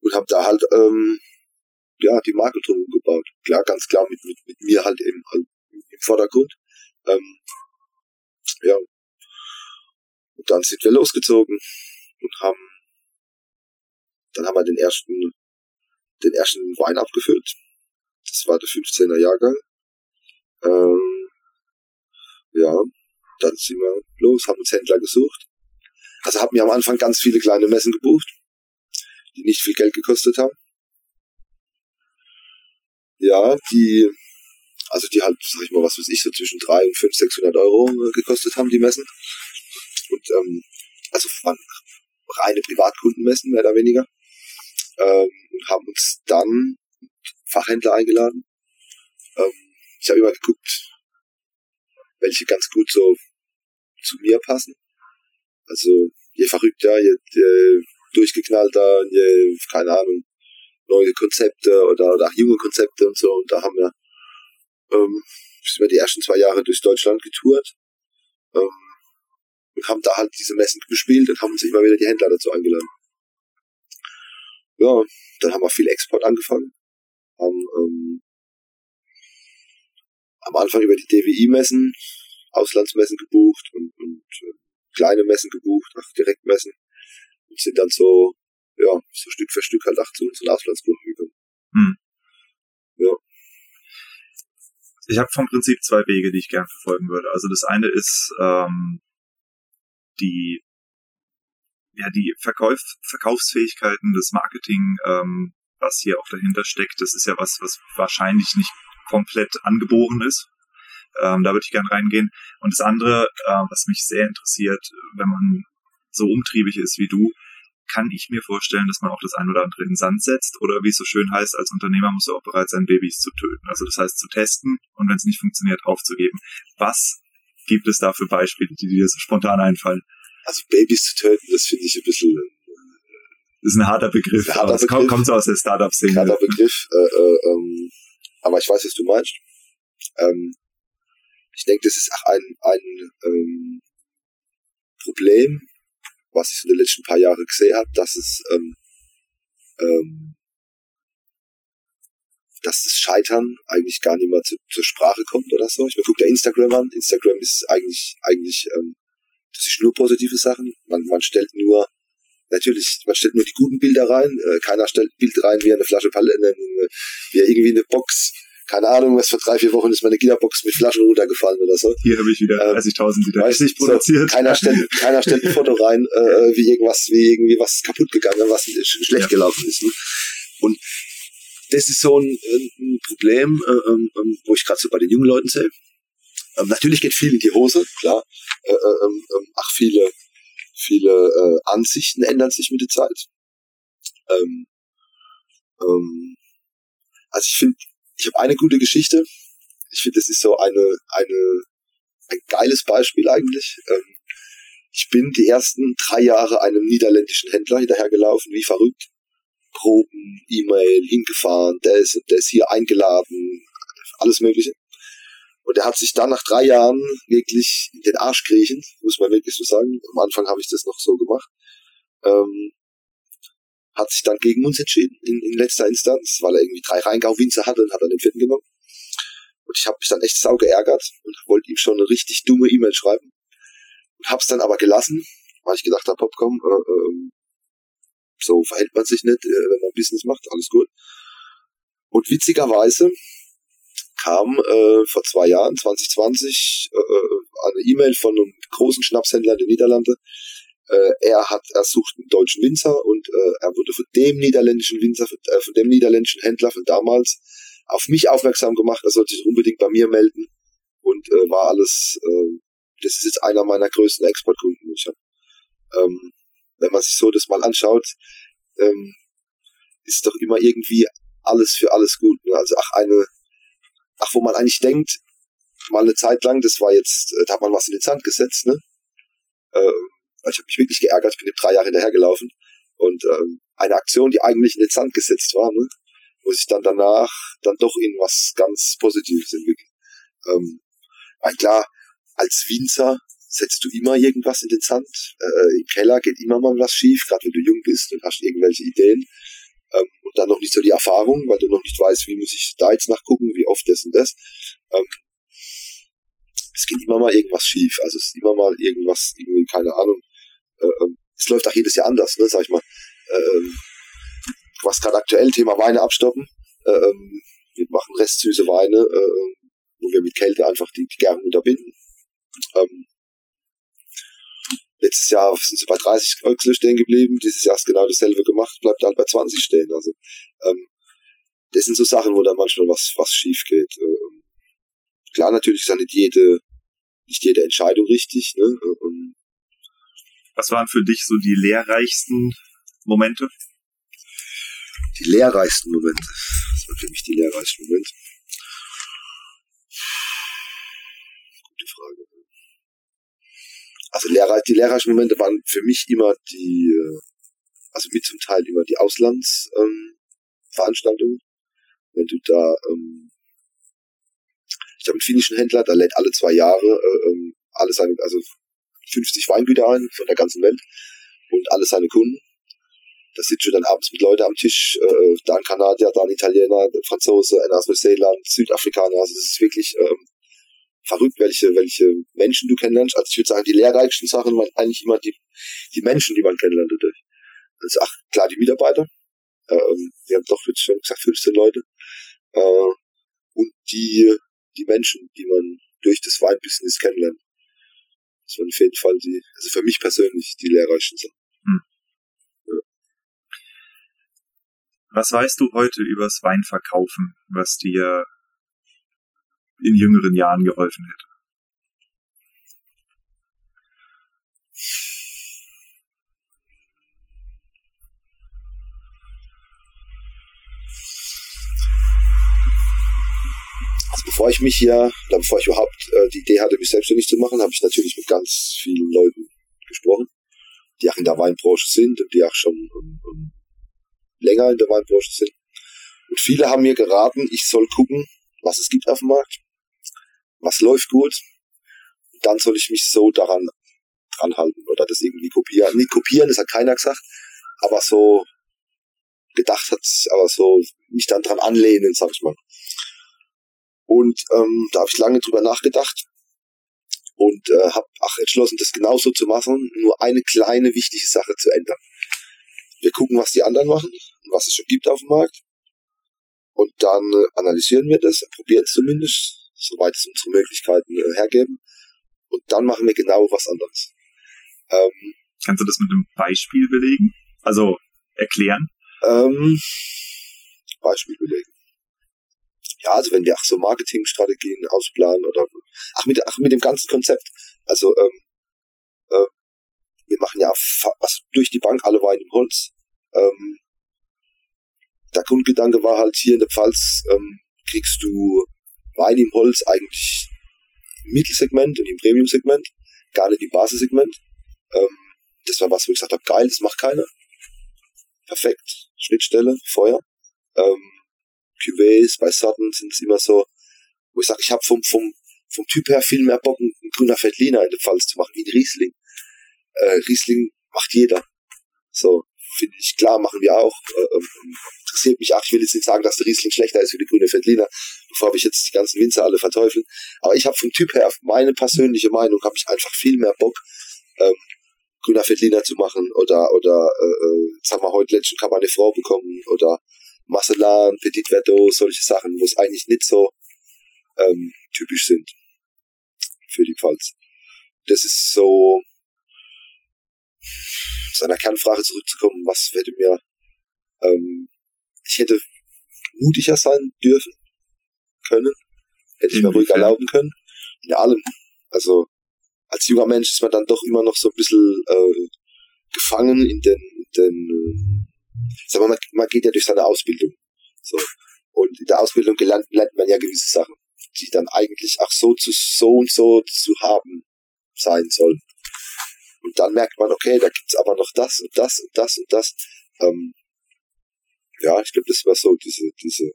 und habe da halt ähm, ja die Marke drum gebaut. Klar, ganz klar mit, mit, mit mir halt im, im Vordergrund. Ähm, ja. Und dann sind wir losgezogen und haben dann haben wir den ersten den ersten Wein abgefüllt. Das war der 15er Jahrgang. Ähm, ja, dann sind wir los, haben uns Händler gesucht also haben wir am Anfang ganz viele kleine Messen gebucht, die nicht viel Geld gekostet haben. Ja, die, also die halt, sag ich mal, was weiß ich, so zwischen drei und fünf, 600 Euro gekostet haben, die Messen. Und, ähm, also waren reine Privatkundenmessen, mehr oder weniger. Ähm, und haben uns dann Fachhändler eingeladen. Ähm, ich habe immer geguckt, welche ganz gut so zu mir passen. Also je verrückter, je, je durchgeknallter, je, keine Ahnung, neue Konzepte oder, oder junge Konzepte und so. Und da haben wir, ähm, sind wir die ersten zwei Jahre durch Deutschland getourt ähm, und haben da halt diese Messen gespielt und haben uns immer wieder die Händler dazu eingeladen. Ja, dann haben wir viel Export angefangen. Haben ähm, am Anfang über die DWI-Messen, Auslandsmessen gebucht und, und äh, kleine Messen gebucht, nach Direktmessen und sind dann so, ja, so Stück für Stück halt auch zu unseren Auslandskunden gekommen. Hm. Ja. Ich habe vom Prinzip zwei Wege, die ich gern verfolgen würde. Also das eine ist ähm, die ja die Verkauf, Verkaufsfähigkeiten, das Marketing, ähm, was hier auch dahinter steckt. Das ist ja was, was wahrscheinlich nicht komplett angeboren ist. Ähm, da würde ich gerne reingehen. Und das andere, äh, was mich sehr interessiert, wenn man so umtriebig ist wie du, kann ich mir vorstellen, dass man auch das ein oder andere in den Sand setzt oder wie es so schön heißt, als Unternehmer muss er auch bereit sein, Babys zu töten. Also das heißt zu testen und wenn es nicht funktioniert, aufzugeben. Was gibt es da für Beispiele, die dir so spontan einfallen? Also Babys zu töten, das finde ich ein bisschen das ist ein harter Begriff. Ein harter Begriff. Kommt, kommt so aus der Startup-Szene. Harter Begriff. Äh, äh, ähm, aber ich weiß, was du meinst. Ähm, ich denke, das ist auch ein, ein ähm, Problem, was ich in den letzten paar Jahren gesehen habe, dass es ähm, ähm, dass das Scheitern eigentlich gar nicht mehr zu, zur Sprache kommt oder so. Ich meine, guck dir Instagram an. Instagram ist eigentlich eigentlich ähm, das sich nur positive Sachen. Man, man stellt nur, natürlich, man stellt nur die guten Bilder rein. Äh, keiner stellt ein Bild rein, wie eine Flasche Palette, wie er irgendwie eine Box keine Ahnung, was vor drei, vier Wochen ist meine Gitterbox mit Flaschen runtergefallen oder so. Hier habe ich wieder 30.000 ähm, Liter richtig produziert. So, keiner, stellt, (laughs) keiner stellt ein Foto rein, äh, wie irgendwas, wie irgendwie was kaputt gegangen, was schlecht ja. gelaufen ist. Ne? Und das ist so ein, ein Problem, äh, ähm, wo ich gerade so bei den jungen Leuten sehe. Ähm, natürlich geht viel in die Hose, klar. Äh, äh, ähm ach, viele, viele äh, Ansichten ändern sich mit der Zeit. Ähm, ähm, also ich finde, ich habe eine gute Geschichte. Ich finde, das ist so eine, eine, ein geiles Beispiel eigentlich. Ähm, ich bin die ersten drei Jahre einem niederländischen Händler hinterhergelaufen, wie verrückt. Proben, E-Mail, hingefahren, der ist, der ist hier eingeladen, alles Mögliche. Und er hat sich dann nach drei Jahren wirklich in den Arsch kriechen, muss man wirklich so sagen. Am Anfang habe ich das noch so gemacht. Ähm, hat sich dann gegen uns entschieden in, in letzter Instanz, weil er irgendwie drei Rheingau-Winzer hatte und hat dann den vierten genommen. Und ich habe mich dann echt sau geärgert und wollte ihm schon eine richtig dumme E-Mail schreiben. Und hab's dann aber gelassen, weil ich gedacht habe, Popcom, äh, äh, so verhält man sich nicht, äh, wenn man Business macht, alles gut. Und witzigerweise kam äh, vor zwei Jahren, 2020, äh, äh, eine E-Mail von einem großen Schnapshändler in den Niederlanden. Äh, er hat, er sucht einen deutschen Winzer und äh, er wurde von dem niederländischen Winzer, äh, von dem niederländischen Händler von damals auf mich aufmerksam gemacht. Er sollte sich unbedingt bei mir melden und äh, war alles. Äh, das ist jetzt einer meiner größten Exportkunden. Ich hab, ähm, wenn man sich so das mal anschaut, ähm, ist doch immer irgendwie alles für alles gut. Ne? Also ach eine ach, wo man eigentlich denkt, mal eine Zeit lang, das war jetzt, äh, da hat man was in den Sand gesetzt, ne? Ähm, ich habe mich wirklich geärgert, ich bin dem drei Jahre hinterhergelaufen und ähm, eine Aktion, die eigentlich in den Sand gesetzt war, ne? wo sich dann danach dann doch in was ganz Positives entwickelt. Ähm, weil klar, als Winzer setzt du immer irgendwas in den Sand. Äh, Im Keller geht immer mal was schief, gerade wenn du jung bist und hast irgendwelche Ideen ähm, und dann noch nicht so die Erfahrung, weil du noch nicht weißt, wie muss ich da jetzt nachgucken, wie oft das und das. Ähm, es geht immer mal irgendwas schief, also es ist immer mal irgendwas, irgendwie, keine Ahnung. Äh, ähm, es läuft auch jedes Jahr anders, ne, sag ich mal. Äh, was gerade aktuell Thema Weine abstoppen. Äh, ähm, wir machen restsüße Weine, äh, wo wir mit Kälte einfach die, die Gärung unterbinden. Ähm, Letztes Jahr sind sie bei 30 Öchsel stehen geblieben, dieses Jahr ist genau dasselbe gemacht, bleibt halt bei 20 stehen. Also ähm, das sind so Sachen, wo dann manchmal was, was schief geht. Ähm, klar, natürlich ist ja nicht jede, nicht jede Entscheidung richtig. Ne? Was waren für dich so die lehrreichsten Momente? Die lehrreichsten Momente. Was waren für mich die lehrreichsten Momente? Gute Frage. Also Lehrer, die lehrreichen Momente waren für mich immer die, äh, also mit zum Teil immer die Auslandsveranstaltungen. Ähm, Wenn du da, ähm, ich habe einen finnischen Händler, der lädt alle zwei Jahre äh, ähm, alle seine, also 50 Weingüter ein von der ganzen Welt und alle seine Kunden. Da sitzt du dann abends mit Leuten am Tisch, äh, da ein Kanadier, da ein Italiener, ein Franzose, ein aus Neuseeland, Südafrikaner. Also es ist wirklich ähm, verrückt, welche, welche Menschen du kennenlernst. Also ich würde sagen, die lehrreichsten Sachen waren eigentlich immer die, die Menschen, die man kennenlernt dadurch. Also ach, klar, die Mitarbeiter. Ähm, wir haben doch jetzt schon gesagt 15 Leute. Äh, und die, die Menschen, die man durch das Weinbusiness kennenlernt. Das waren auf jeden Fall die, also für mich persönlich die lehrreichsten Sachen. Hm. Ja. Was weißt du heute übers Weinverkaufen, was dir in jüngeren Jahren geholfen hätte? Bevor ich mich hier, oder bevor ich überhaupt äh, die Idee hatte, mich selbstständig zu machen, habe ich natürlich mit ganz vielen Leuten gesprochen, die auch in der Weinbranche sind und die auch schon um, um, länger in der Weinbranche sind. Und viele haben mir geraten, ich soll gucken, was es gibt auf dem Markt, was läuft gut, dann soll ich mich so daran dran halten oder das irgendwie kopieren. Nicht kopieren, das hat keiner gesagt, aber so gedacht hat, aber so mich dann dran anlehnen, sag ich mal. Und ähm, da habe ich lange drüber nachgedacht. und äh, habe auch entschlossen, das genauso zu machen, nur eine kleine wichtige Sache zu ändern. Wir gucken, was die anderen machen und was es schon gibt auf dem Markt. Und dann äh, analysieren wir das, probieren es zumindest, soweit es unsere Möglichkeiten äh, hergeben. Und dann machen wir genau was anderes. Ähm, Kannst du das mit einem Beispiel belegen? Also erklären? Ähm, Beispiel belegen. Ja, also wenn wir auch so Marketingstrategien ausplanen oder ach mit, ach mit dem ganzen Konzept. Also ähm, äh, wir machen ja also durch die Bank alle Weine im Holz. Ähm, der Grundgedanke war halt hier in der Pfalz ähm, kriegst du Wein im Holz eigentlich im Mittelsegment und im Premium-Segment, gar nicht im Basissegment. Ähm, das war was, wo ich gesagt habe, geil, das macht keiner. Perfekt, Schnittstelle, Feuer. Ähm, Cuvées bei Sutton sind es immer so, wo ich sage, ich habe vom, vom, vom Typ her viel mehr Bock, ein grüner Veltliner in der Pfalz zu machen, wie ein Riesling. Äh, Riesling macht jeder. So, finde ich, klar, machen wir auch. Äh, ähm, interessiert mich auch. Ich will jetzt nicht sagen, dass der Riesling schlechter ist wie die grüne Veltliner, bevor ich jetzt die ganzen Winzer alle verteufeln. Aber ich habe vom Typ her, meine persönliche Meinung, habe ich einfach viel mehr Bock, ähm, grüner Veltliner zu machen oder oder äh, äh jetzt wir heute letzten Cabernet Franc bekommen oder Marcelin, Petit Verdot, solche Sachen, wo es eigentlich nicht so ähm, typisch sind für die Pfalz. Das ist so zu einer Kernfrage zurückzukommen, was hätte mir ähm, ich hätte mutiger sein dürfen können, hätte ich mir ruhig erlauben können. In allem. Also als junger Mensch ist man dann doch immer noch so ein bisschen äh, gefangen in den, in den äh, sag mal, man geht ja durch seine Ausbildung. So. Und in der Ausbildung gelernt, lernt man ja gewisse Sachen, die dann eigentlich auch so zu so und so zu haben sein sollen. Und dann merkt man, okay, da gibt's aber noch das und das und das und das. Ähm, ja, ich glaube, das war so diese, diese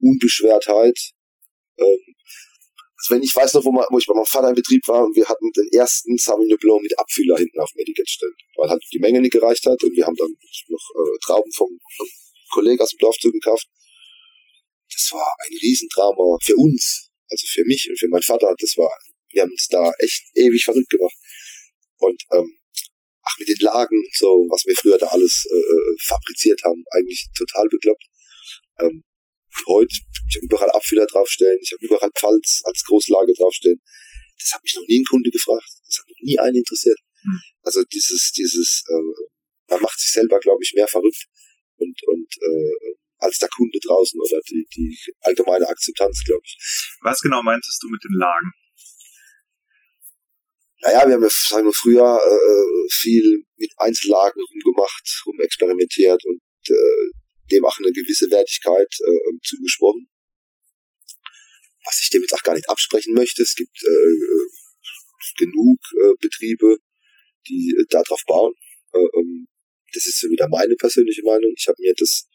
Unbeschwertheit. Ähm, wenn ich weiß noch, wo, man, wo ich bei meinem Vater im Betrieb war und wir hatten den ersten Sauvignon Blanc mit Abfüller hinten auf dem Etikett stellen, weil halt die Menge nicht gereicht hat und wir haben dann noch äh, Trauben vom, vom Kollegen aus dem Dorf zugekauft. Das war ein Riesendrama für uns, also für mich und für meinen Vater. Das war, wir haben uns da echt ewig verrückt gemacht. Und ähm, ach, mit den Lagen so, was wir früher da alles äh, äh fabriziert haben, eigentlich total bekloppt. Ähm, heute, ich habe überall Abfüller draufstellen, ich habe überall Pfalz als Großlage draufstellen. Das hat mich noch nie ein Kunde gefragt. Das hat noch nie einen interessiert. Mhm. Also dieses, dieses, äh, man macht sich selber, glaube ich, mehr verrückt und, und äh, als der Kunde draußen oder die, die allgemeine Akzeptanz, glaube ich. Was genau meintest du mit den Lagen? Naja, wir haben ja sagen wir, früher äh, viel mit Einzellagen rumgemacht, rumexperimentiert und äh, dem auch eine gewisse Wertigkeit äh, zugesprochen. Was ich dem jetzt auch gar nicht absprechen möchte. Es gibt äh, genug äh, Betriebe, die äh, darauf bauen. Äh, ähm, das ist wieder meine persönliche Meinung. Ich habe mir das,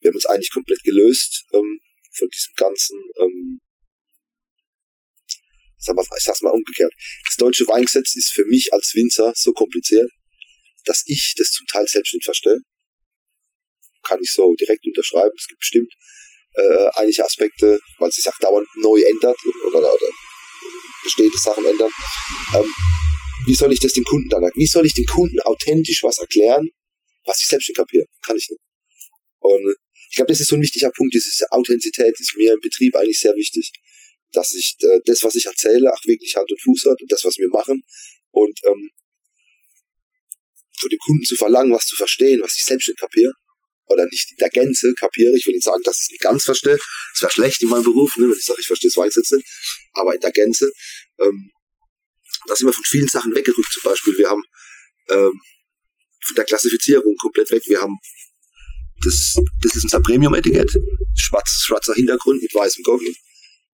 wir haben uns eigentlich komplett gelöst ähm, von diesem ganzen, ähm, ich sag's mal umgekehrt. Das deutsche Weingesetz ist für mich als Winzer so kompliziert, dass ich das zum Teil selbst nicht verstehe kann ich so direkt unterschreiben. Es gibt bestimmt äh, einige Aspekte, weil sich auch dauernd neu ändert oder, oder, bestehende Sachen ändern. Ähm, wie soll ich das dem Kunden dann, wie soll ich dem Kunden authentisch was erklären, was ich selbst nicht kapiere? Kann ich nicht. Und ich glaube, das ist so ein wichtiger Punkt, diese Authentizität ist mir im Betrieb eigentlich sehr wichtig, dass ich äh, das, was ich erzähle, auch wirklich Hand und Fuß hat und das, was wir machen und ähm, von dem Kunden zu verlangen, was zu verstehen, was ich selbst nicht kapiere, oder nicht in der Gänze kapiere. Ich will nicht sagen, dass ich es nicht ganz verstehe. Es wäre schlecht in meinem Beruf, ne, wenn ich sage, ich verstehe das Weinsetzen. Aber in der Gänze, ähm, da sind wir von vielen Sachen weggerückt. Zum Beispiel, wir haben ähm, von der Klassifizierung komplett weg. Wir haben das, das ist unser Premium-Etikett, schwarz, schwarzer Hintergrund mit weißem Gockel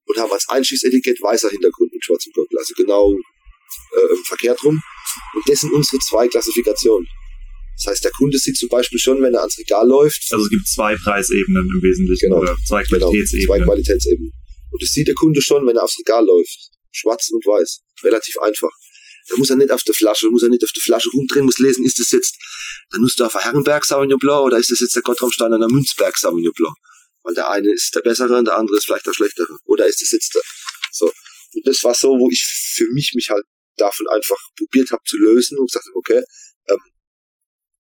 und haben als Einschießetikett weißer Hintergrund mit schwarzem Gockel. Also genau äh, verkehrt rum. Und das sind unsere zwei Klassifikationen. Das heißt, der Kunde sieht zum Beispiel schon, wenn er ans Regal läuft. Also es gibt zwei Preisebenen im Wesentlichen genau, oder zwei Qualitätsebenen. Genau, zwei Qualitätsebenen. Und das sieht der Kunde schon, wenn er aufs Regal läuft. Schwarz und weiß. Relativ einfach. Da muss er nicht auf der Flasche, muss er nicht auf der Flasche rumdrehen, muss lesen, ist das jetzt der Nussdorfer Herrenberg Sauvignon Blanc oder ist das jetzt der Gottraumsteiner Münzberg Sauvignon Blanc? Weil der eine ist der bessere und der andere ist vielleicht der schlechtere. Oder ist das jetzt der, so. Und das war so, wo ich für mich mich halt davon einfach probiert habe zu lösen und gesagt habe, okay, ähm,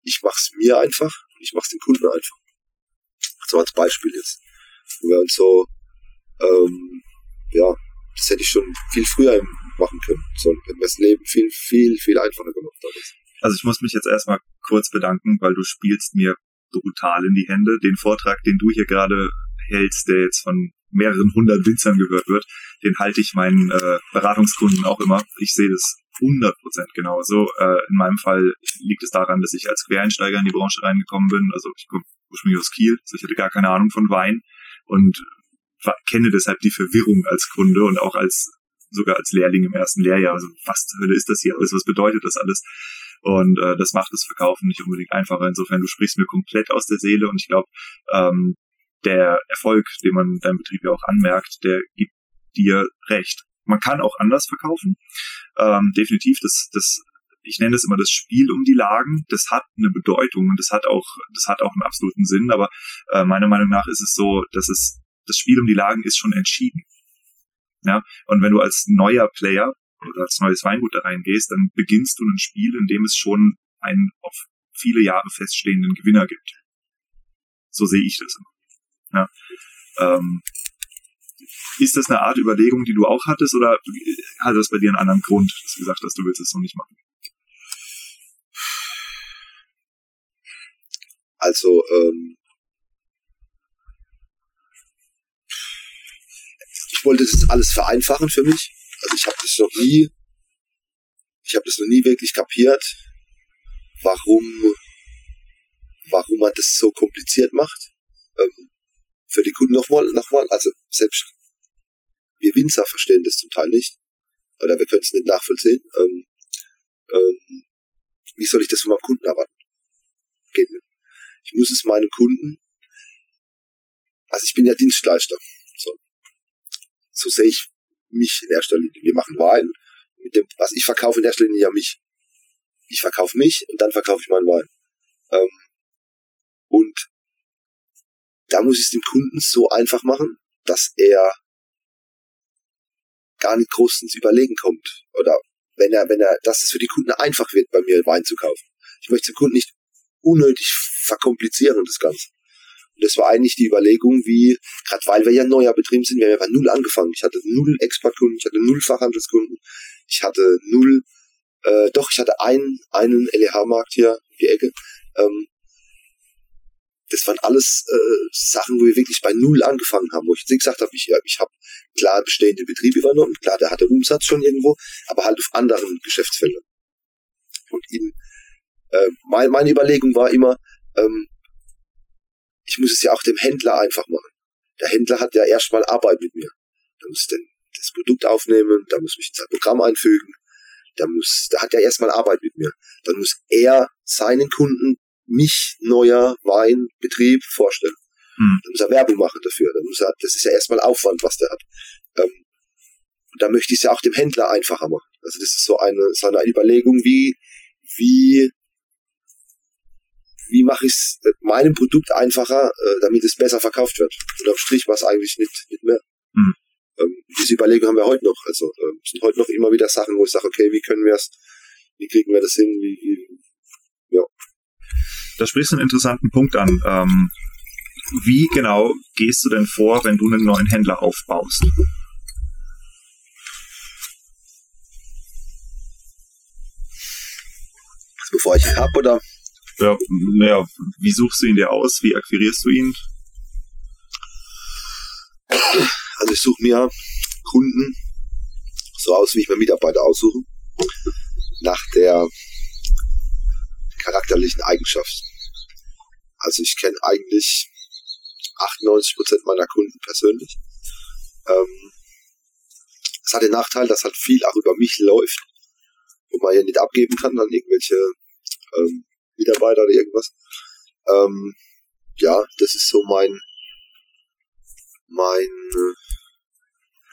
ich mach's mir einfach und ich mach's dem Kunden einfach. So als Beispiel jetzt. Und wir so, ähm, ja, das hätte ich schon viel früher machen können. So hätte das Leben viel, viel, viel einfacher gemacht damals. Also ich muss mich jetzt erstmal kurz bedanken, weil du spielst mir brutal in die Hände. Den Vortrag, den du hier gerade hältst, der jetzt von mehreren hundert Winzern gehört wird, den halte ich meinen äh, Beratungskunden auch immer. Ich sehe das 100 Prozent genauso. Äh, in meinem Fall liegt es daran, dass ich als Quereinsteiger in die Branche reingekommen bin. Also ich komme ursprünglich aus Kiel, also ich hatte gar keine Ahnung von Wein und kenne deshalb die Verwirrung als Kunde und auch als sogar als Lehrling im ersten Lehrjahr. Also was zur Hölle ist das hier alles? Was bedeutet das alles? Und äh, das macht das Verkaufen nicht unbedingt einfacher. Insofern, du sprichst mir komplett aus der Seele und ich glaube, ähm, der Erfolg, den man deinem Betrieb ja auch anmerkt, der gibt dir recht. Man kann auch anders verkaufen. Ähm, definitiv, das, das, ich nenne es immer das Spiel um die Lagen. Das hat eine Bedeutung und das hat auch, das hat auch einen absoluten Sinn. Aber äh, meiner Meinung nach ist es so, dass es das Spiel um die Lagen ist schon entschieden. Ja, und wenn du als neuer Player oder als neues Weingut da reingehst, dann beginnst du ein Spiel, in dem es schon einen auf viele Jahre feststehenden Gewinner gibt. So sehe ich das immer. Ja. Ähm, ist das eine Art Überlegung, die du auch hattest, oder hat das bei dir einen anderen Grund, dass du gesagt hast, du willst es so nicht machen? Also, ähm, ich wollte das alles vereinfachen für mich. Also ich habe das noch nie, ich habe das noch nie wirklich kapiert, warum, warum man das so kompliziert macht. Ähm, für die Kunden nochmal, nochmal, also selbst wir Winzer verstehen das zum Teil nicht. Oder wir können es nicht nachvollziehen. Ähm, ähm, wie soll ich das von meinem Kunden erwarten? Geht nicht. Ich muss es meinen Kunden, also ich bin ja Dienstleister. So, so sehe ich mich in erster Linie. Wir machen Wein. Mit dem, was ich verkaufe in erster Linie ja mich. Ich verkaufe mich und dann verkaufe ich meinen Wein. Ähm, und da muss ich es dem Kunden so einfach machen, dass er gar nicht groß ins Überlegen kommt. Oder wenn er, wenn er, dass es für die Kunden einfach wird, bei mir Wein zu kaufen. Ich möchte den Kunden nicht unnötig verkomplizieren, das Ganze. Und das war eigentlich die Überlegung, wie, gerade weil wir ja neuer Betrieb sind, wir haben ja bei null angefangen. Ich hatte null Exportkunden, ich hatte null Fachhandelskunden, ich hatte null, äh, doch, ich hatte einen, einen LEH-Markt hier die Ecke. Ähm, das waren alles äh, Sachen, wo wir wirklich bei Null angefangen haben, wo ich gesagt habe, ich, ich habe klar bestehende Betriebe übernommen, klar, der hatte Umsatz schon irgendwo, aber halt auf anderen Geschäftsfeldern. Und in, äh, mein, meine Überlegung war immer, ähm, ich muss es ja auch dem Händler einfach machen. Der Händler hat ja erstmal Arbeit mit mir. Der muss denn das Produkt aufnehmen, da muss mich in sein Programm einfügen, der muss, der hat ja erstmal Arbeit mit mir. Dann muss er seinen Kunden mich neuer Weinbetrieb vorstellen. Hm. Dann muss er Werbung machen dafür. Dann muss er, das ist ja erstmal Aufwand, was der hat. Ähm, da möchte ich es ja auch dem Händler einfacher machen. Also das ist so eine, so eine Überlegung, wie, wie wie mache ich es meinem Produkt einfacher, äh, damit es besser verkauft wird. Und am Strich war es eigentlich nicht, nicht mehr. Mhm. Ähm, diese Überlegung haben wir heute noch. Also äh, sind heute noch immer wieder Sachen, wo ich sage, okay, wie können wir es, wie kriegen wir das hin, wie, wie ja. Da sprichst du einen interessanten Punkt an. Ähm, wie genau gehst du denn vor, wenn du einen neuen Händler aufbaust? Also bevor ich ihn habe, oder? Ja, naja, wie suchst du ihn dir aus? Wie akquirierst du ihn? Also ich suche mir Kunden so aus, wie ich mir Mitarbeiter aussuche. Nach der charakterlichen Eigenschaft. Also ich kenne eigentlich 98% meiner Kunden persönlich. Ähm, es hat den Nachteil, dass halt viel auch über mich läuft wo man ja nicht abgeben kann an irgendwelche ähm, Mitarbeiter oder irgendwas. Ähm, ja, das ist so mein, mein,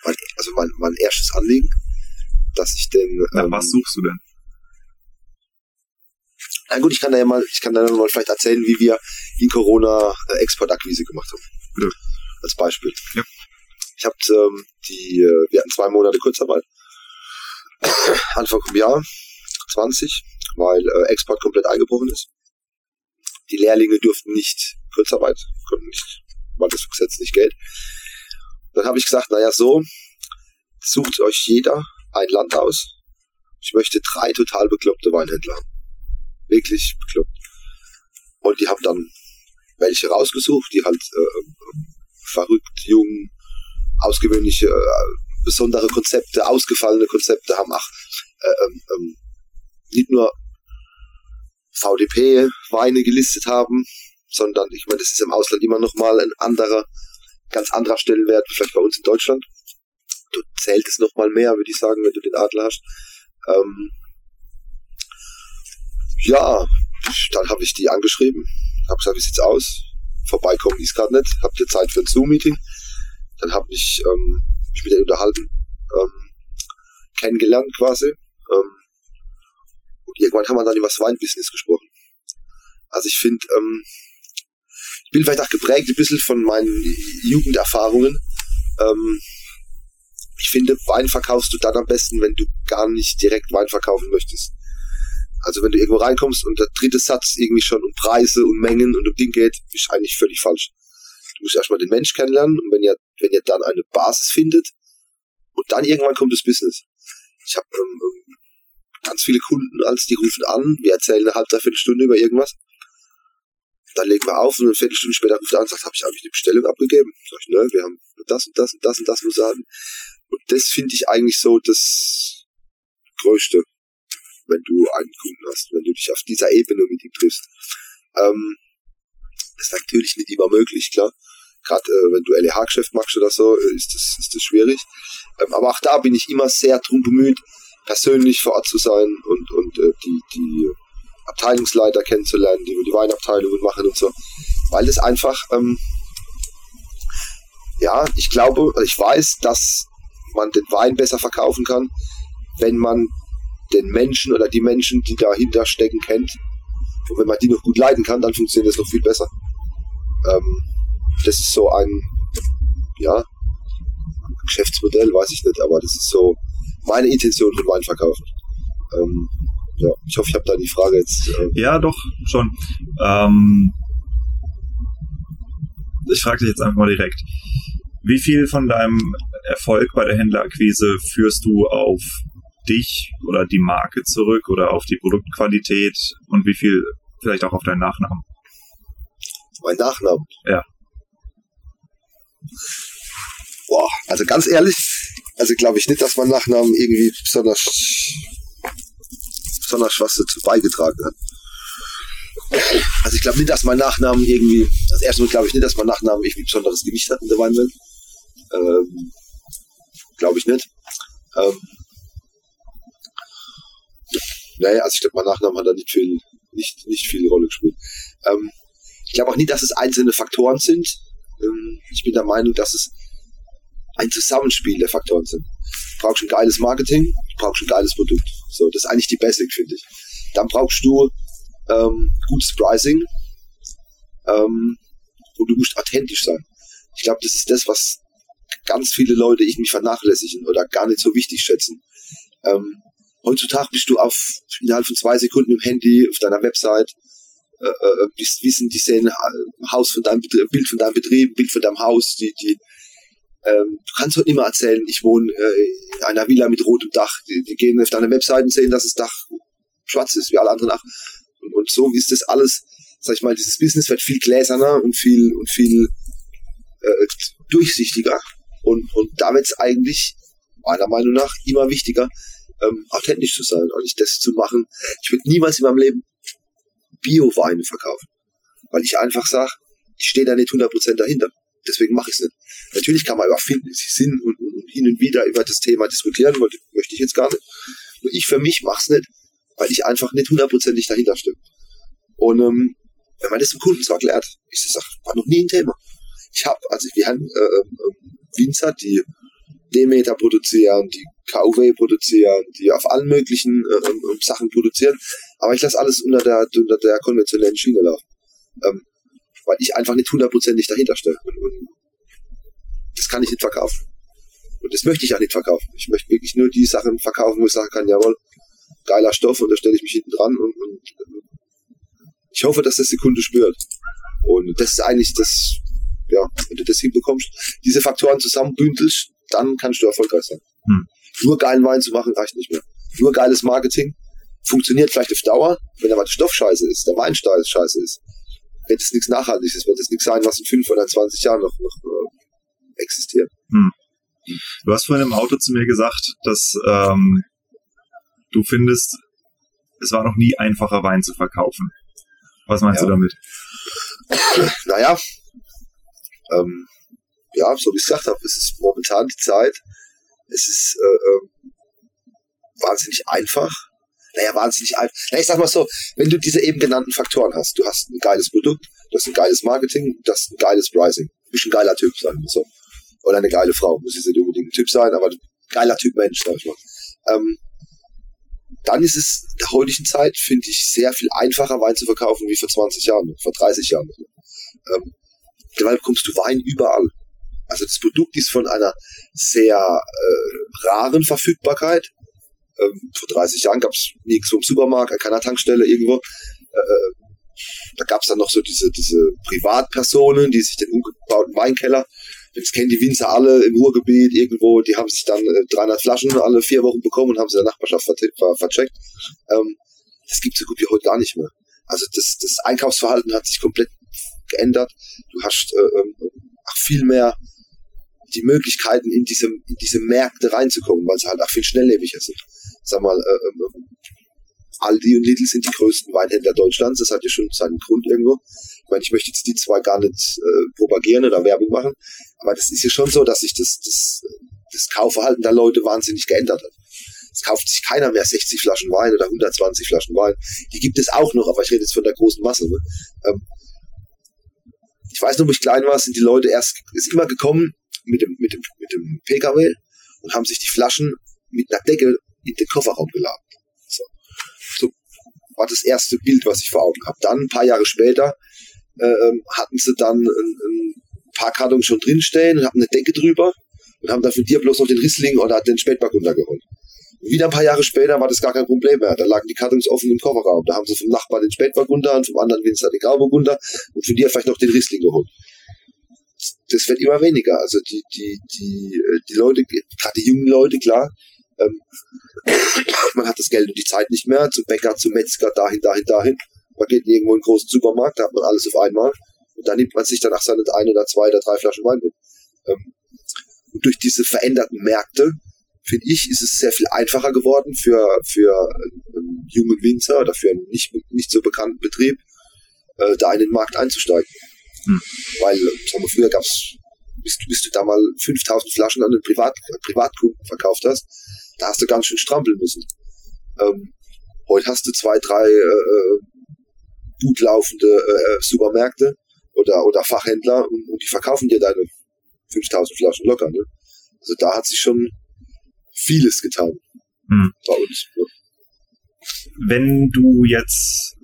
mein also mein, mein erstes Anliegen, dass ich den. Ähm, was suchst du denn? Na gut, ich kann da ja mal, ich kann da mal vielleicht erzählen, wie wir in Corona äh, Exportakquise gemacht haben. Ja. Als Beispiel. Ja. Ich hab, ähm, die, äh, wir hatten zwei Monate Kurzarbeit. (coughs) Anfang vom Jahr 20, weil äh, Export komplett eingebrochen ist. Die Lehrlinge durften nicht Kurzarbeit, konnten nicht, weil das Gesetz nicht geht. Dann habe ich gesagt, naja, so, sucht euch jeder ein Land aus. Ich möchte drei total bekloppte Weinhändler haben. Wirklich bekloppt. Und die haben dann welche rausgesucht, die halt äh, äh verrückt, jung, ausgewöhnliche, äh, besondere Konzepte, ausgefallene Konzepte haben. Ach, äh, ähm nicht nur VDP-Weine gelistet haben, sondern ich meine, das ist im Ausland immer noch mal ein anderer, ganz anderer Stellenwert, vielleicht bei uns in Deutschland. Du zählt es noch mal mehr, würde ich sagen, wenn du den Adler hast. Ähm, ja, dann habe ich die angeschrieben, habe gesagt, wie sieht's aus? Vorbeikommen ist gerade nicht, habt ihr Zeit für ein Zoom-Meeting? Dann habe ich ähm, mich mit denen unterhalten, ähm, kennengelernt quasi. Ähm, und irgendwann haben wir dann über das Weinbusiness gesprochen. Also ich finde, ähm, ich bin vielleicht auch geprägt ein bisschen von meinen Jugenderfahrungen. Ähm, ich finde, Wein verkaufst du dann am besten, wenn du gar nicht direkt Wein verkaufen möchtest. Also wenn du irgendwo reinkommst und der dritte Satz irgendwie schon um Preise und Mengen und um Ding geht, ist eigentlich völlig falsch. Du musst erstmal den Mensch kennenlernen und wenn ihr, wenn ihr dann eine Basis findet und dann irgendwann kommt das Business. Ich habe ähm, ähm, ganz viele Kunden, als die rufen an, wir erzählen eine halbe, dreiviertel Stunde über irgendwas. Dann legen wir auf und eine Viertelstunde später ruft er an und sagt, habe ich eigentlich die Bestellung abgegeben? Sag ich, ne, wir haben das und das und das und das muss sagen. Und das finde ich eigentlich so das Größte, wenn du einen Kunden hast, wenn du dich auf dieser Ebene mit ihm triffst. Ähm, ist natürlich nicht immer möglich, klar. Gerade äh, wenn du LEH-Geschäft machst oder so, äh, ist das, ist das schwierig. Ähm, aber auch da bin ich immer sehr drum bemüht, persönlich vor Ort zu sein und, und äh, die, die Abteilungsleiter kennenzulernen, die die Weinabteilungen machen und so. Weil es einfach, ähm, ja, ich glaube, ich weiß, dass man den Wein besser verkaufen kann, wenn man den Menschen oder die Menschen, die dahinter stecken, kennt. Und wenn man die noch gut leiten kann, dann funktioniert das noch viel besser. Ähm, das ist so ein, ja, Geschäftsmodell, weiß ich nicht, aber das ist so meine Intention von Weinverkauf. Ähm, ja, ich hoffe, ich habe da die Frage jetzt. Äh ja, doch, schon. Ähm, ich frage dich jetzt einfach mal direkt. Wie viel von deinem Erfolg bei der Händlerakquise führst du auf dich oder die Marke zurück oder auf die Produktqualität und wie viel vielleicht auch auf deinen Nachnamen? Mein Nachnamen? Ja. Boah, also ganz ehrlich, also glaube ich nicht, dass mein Nachnamen irgendwie besonders, besonders was dazu beigetragen hat. Also ich glaube nicht, dass mein Nachnamen irgendwie, das erste Mal glaube ich nicht, dass mein Nachnamen irgendwie besonderes Gewicht hat in der Weinwelt. Ähm, glaube ich nicht. Ähm, naja, also ich glaube, mein Nachname hat da nicht viel, nicht, nicht viel Rolle gespielt. Ähm, ich glaube auch nicht, dass es einzelne Faktoren sind. Ähm, ich bin der Meinung, dass es ein Zusammenspiel der Faktoren sind. Du brauchst ein geiles Marketing, du brauchst ein geiles Produkt. So, das ist eigentlich die Basic, finde ich. Dann brauchst du ähm, gutes Pricing ähm, und du musst authentisch sein. Ich glaube, das ist das, was ganz viele Leute irgendwie vernachlässigen oder gar nicht so wichtig schätzen. Ähm, heutzutage bist du auf innerhalb von zwei Sekunden im Handy auf deiner Website, äh, äh, bist wissen, die sehen äh, Haus von deinem Betrieb, Bild von deinem Betrieb, Bild von deinem Haus, die, die ähm, du kannst heute immer erzählen, ich wohne äh, in einer Villa mit rotem Dach. Die, die gehen auf deine Website und sehen, dass das Dach schwarz ist, wie alle anderen auch. Und, und so ist das alles, sag ich mal, dieses Business wird viel gläserner und viel und viel äh, durchsichtiger. Und, und da wird es eigentlich meiner Meinung nach immer wichtiger, ähm, authentisch zu sein und nicht das zu machen. Ich würde niemals in meinem Leben Bio-Weine verkaufen, weil ich einfach sage, ich stehe da nicht 100% dahinter. Deswegen mache ich es nicht. Natürlich kann man über Sinn und, und, hin und wieder über das Thema diskutieren, möchte ich jetzt gar nicht. Nur ich für mich mache es nicht, weil ich einfach nicht hundertprozentig dahinter stehe. Und ähm, wenn man das dem Kunden so erklärt, ist das war noch nie ein Thema. Ich habe, also wir haben äh, äh, Winzer, die Demeter produzieren, die KUW produzieren, die auf allen möglichen äh, ähm, Sachen produzieren. Aber ich lasse alles unter der, unter der konventionellen Schiene laufen. Ähm, weil ich einfach nicht hundertprozentig dahinter stehe. Und, und das kann ich nicht verkaufen. Und das möchte ich auch nicht verkaufen. Ich möchte wirklich nur die Sachen verkaufen, wo ich sagen kann, jawohl, geiler Stoff und da stelle ich mich hinten dran und, und ich hoffe, dass das die Kunde spürt. Und das ist eigentlich das, ja, wenn du das hinbekommst, diese Faktoren zusammenbündelst, dann kannst du erfolgreich sein. Hm. Nur geilen Wein zu machen reicht nicht mehr. Nur geiles Marketing funktioniert vielleicht auf Dauer, wenn aber der Stoff scheiße ist, der Wein scheiße ist, wird es nichts Nachhaltiges, wird es nichts sein, was in fünf oder 20 Jahren noch, noch äh, existiert. Hm. Du hast vorhin im Auto zu mir gesagt, dass ähm, du findest, es war noch nie einfacher, Wein zu verkaufen. Was meinst ja. du damit? Naja, ähm, ja, so wie ich gesagt habe, es ist momentan die Zeit, es ist äh, äh, wahnsinnig einfach. Naja, wahnsinnig einfach. Na, ich sag mal so, wenn du diese eben genannten Faktoren hast, du hast ein geiles Produkt, du hast ein geiles Marketing, du hast ein geiles Pricing. Du bist ein geiler Typ, sagen wir so. Oder eine geile Frau. Muss jetzt nicht unbedingt ein Typ sein, aber geiler Typ Mensch, sag ich mal. Ähm, dann ist es in der heutigen Zeit, finde ich, sehr viel einfacher, Wein zu verkaufen wie vor 20 Jahren, vor 30 Jahren. Ähm, mittlerweile bekommst du Wein überall. Also das Produkt ist von einer sehr äh, raren Verfügbarkeit. Ähm, vor 30 Jahren gab es nichts vom Supermarkt, an keiner Tankstelle irgendwo. Äh, äh da gab es dann noch so diese, diese Privatpersonen, die sich den umgebauten Weinkeller Jetzt kennen die Winzer alle im Ruhrgebiet irgendwo, die haben sich dann äh, 300 Flaschen alle vier Wochen bekommen und haben sie der Nachbarschaft ver ver vercheckt. Ähm, das gibt es so gut wie heute gar nicht mehr. Also das, das Einkaufsverhalten hat sich komplett geändert. Du hast äh, ähm, viel mehr die Möglichkeiten, in diese, in diese Märkte reinzukommen, weil sie halt auch viel schnelllebiger sind. Sag mal, äh, äh, Aldi und Lidl sind die größten Weinhändler Deutschlands. Das hat ja schon seinen Grund irgendwo. Ich meine, ich möchte jetzt die zwei gar nicht äh, propagieren oder Werbung machen, aber das ist ja schon so, dass sich das, das, das Kaufverhalten der Leute wahnsinnig geändert hat. Es kauft sich keiner mehr 60 Flaschen Wein oder 120 Flaschen Wein. Die gibt es auch noch, aber ich rede jetzt von der großen Masse. Ne? Ähm, ich weiß noch, wo ich klein war, sind die Leute erst, ist immer gekommen mit dem, mit dem, mit dem PKW und haben sich die Flaschen mit einer Decke in den Kofferraum geladen. So, so war das erste Bild, was ich vor Augen habe. Dann ein paar Jahre später äh, ähm, hatten sie dann ein, ein paar Kartons schon drinstehen und haben eine Decke drüber und haben von dir bloß noch den Rissling oder den Spätback runtergeholt. wieder ein paar Jahre später war das gar kein Problem mehr. Da lagen die Kartons offen im Kofferraum. Da haben sie vom Nachbar den Spätburgunder und vom anderen Winzer den Grauburgunder und von dir vielleicht noch den Riesling geholt. Das wird immer weniger. Also die, die, die, äh, die Leute, gerade die jungen Leute, klar, ähm, (coughs) man hat das Geld und die Zeit nicht mehr, zum Bäcker, zum Metzger, dahin, dahin, dahin. Man geht irgendwo in einen großen Supermarkt, da hat man alles auf einmal. Und da nimmt man sich danach seine ein oder zwei oder drei Flaschen Wein mit. Ähm, und durch diese veränderten Märkte, finde ich, ist es sehr viel einfacher geworden für, für einen jungen Winzer oder für einen nicht, nicht so bekannten Betrieb, äh, da in den Markt einzusteigen. Hm. Weil, sagen wir, früher gab's, bis, bis du da mal 5000 Flaschen an den Privat, Privatkunden verkauft hast, da hast du ganz schön strampeln müssen. Ähm, heute hast du zwei, drei äh, äh gut laufende äh, äh, Supermärkte oder, oder Fachhändler und, und, die verkaufen dir deine 5000 Flaschen locker. Ne? Also da hat sich schon vieles getan hm. bei uns. Ne? Wenn du jetzt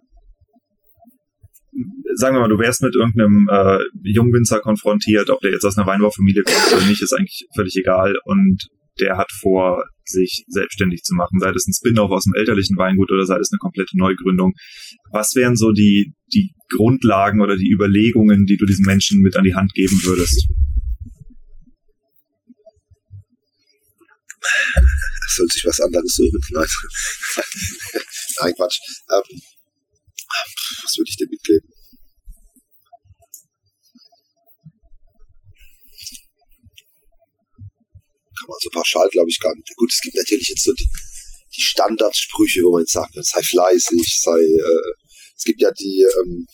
sagen wir mal, du wärst mit irgendeinem äh, Jungwinzer konfrontiert, ob der jetzt aus einer Weinbaufamilie kommt oder nicht, ist eigentlich völlig egal. Und der hat vor, sich selbstständig zu machen, sei das ein Spin-off aus dem elterlichen Weingut oder sei das eine komplette Neugründung. Was wären so die, die Grundlagen oder die Überlegungen, die du diesen Menschen mit an die Hand geben würdest? Es soll sich was anderes suchen. Nein, Nein Quatsch. Ähm, was würde ich dir mitgeben? kann man so pauschal, glaube ich, gar nicht. Gut, es gibt natürlich jetzt so die, die Standardsprüche, wo man jetzt sagt, sei fleißig, sei, äh, es gibt ja die, ähm,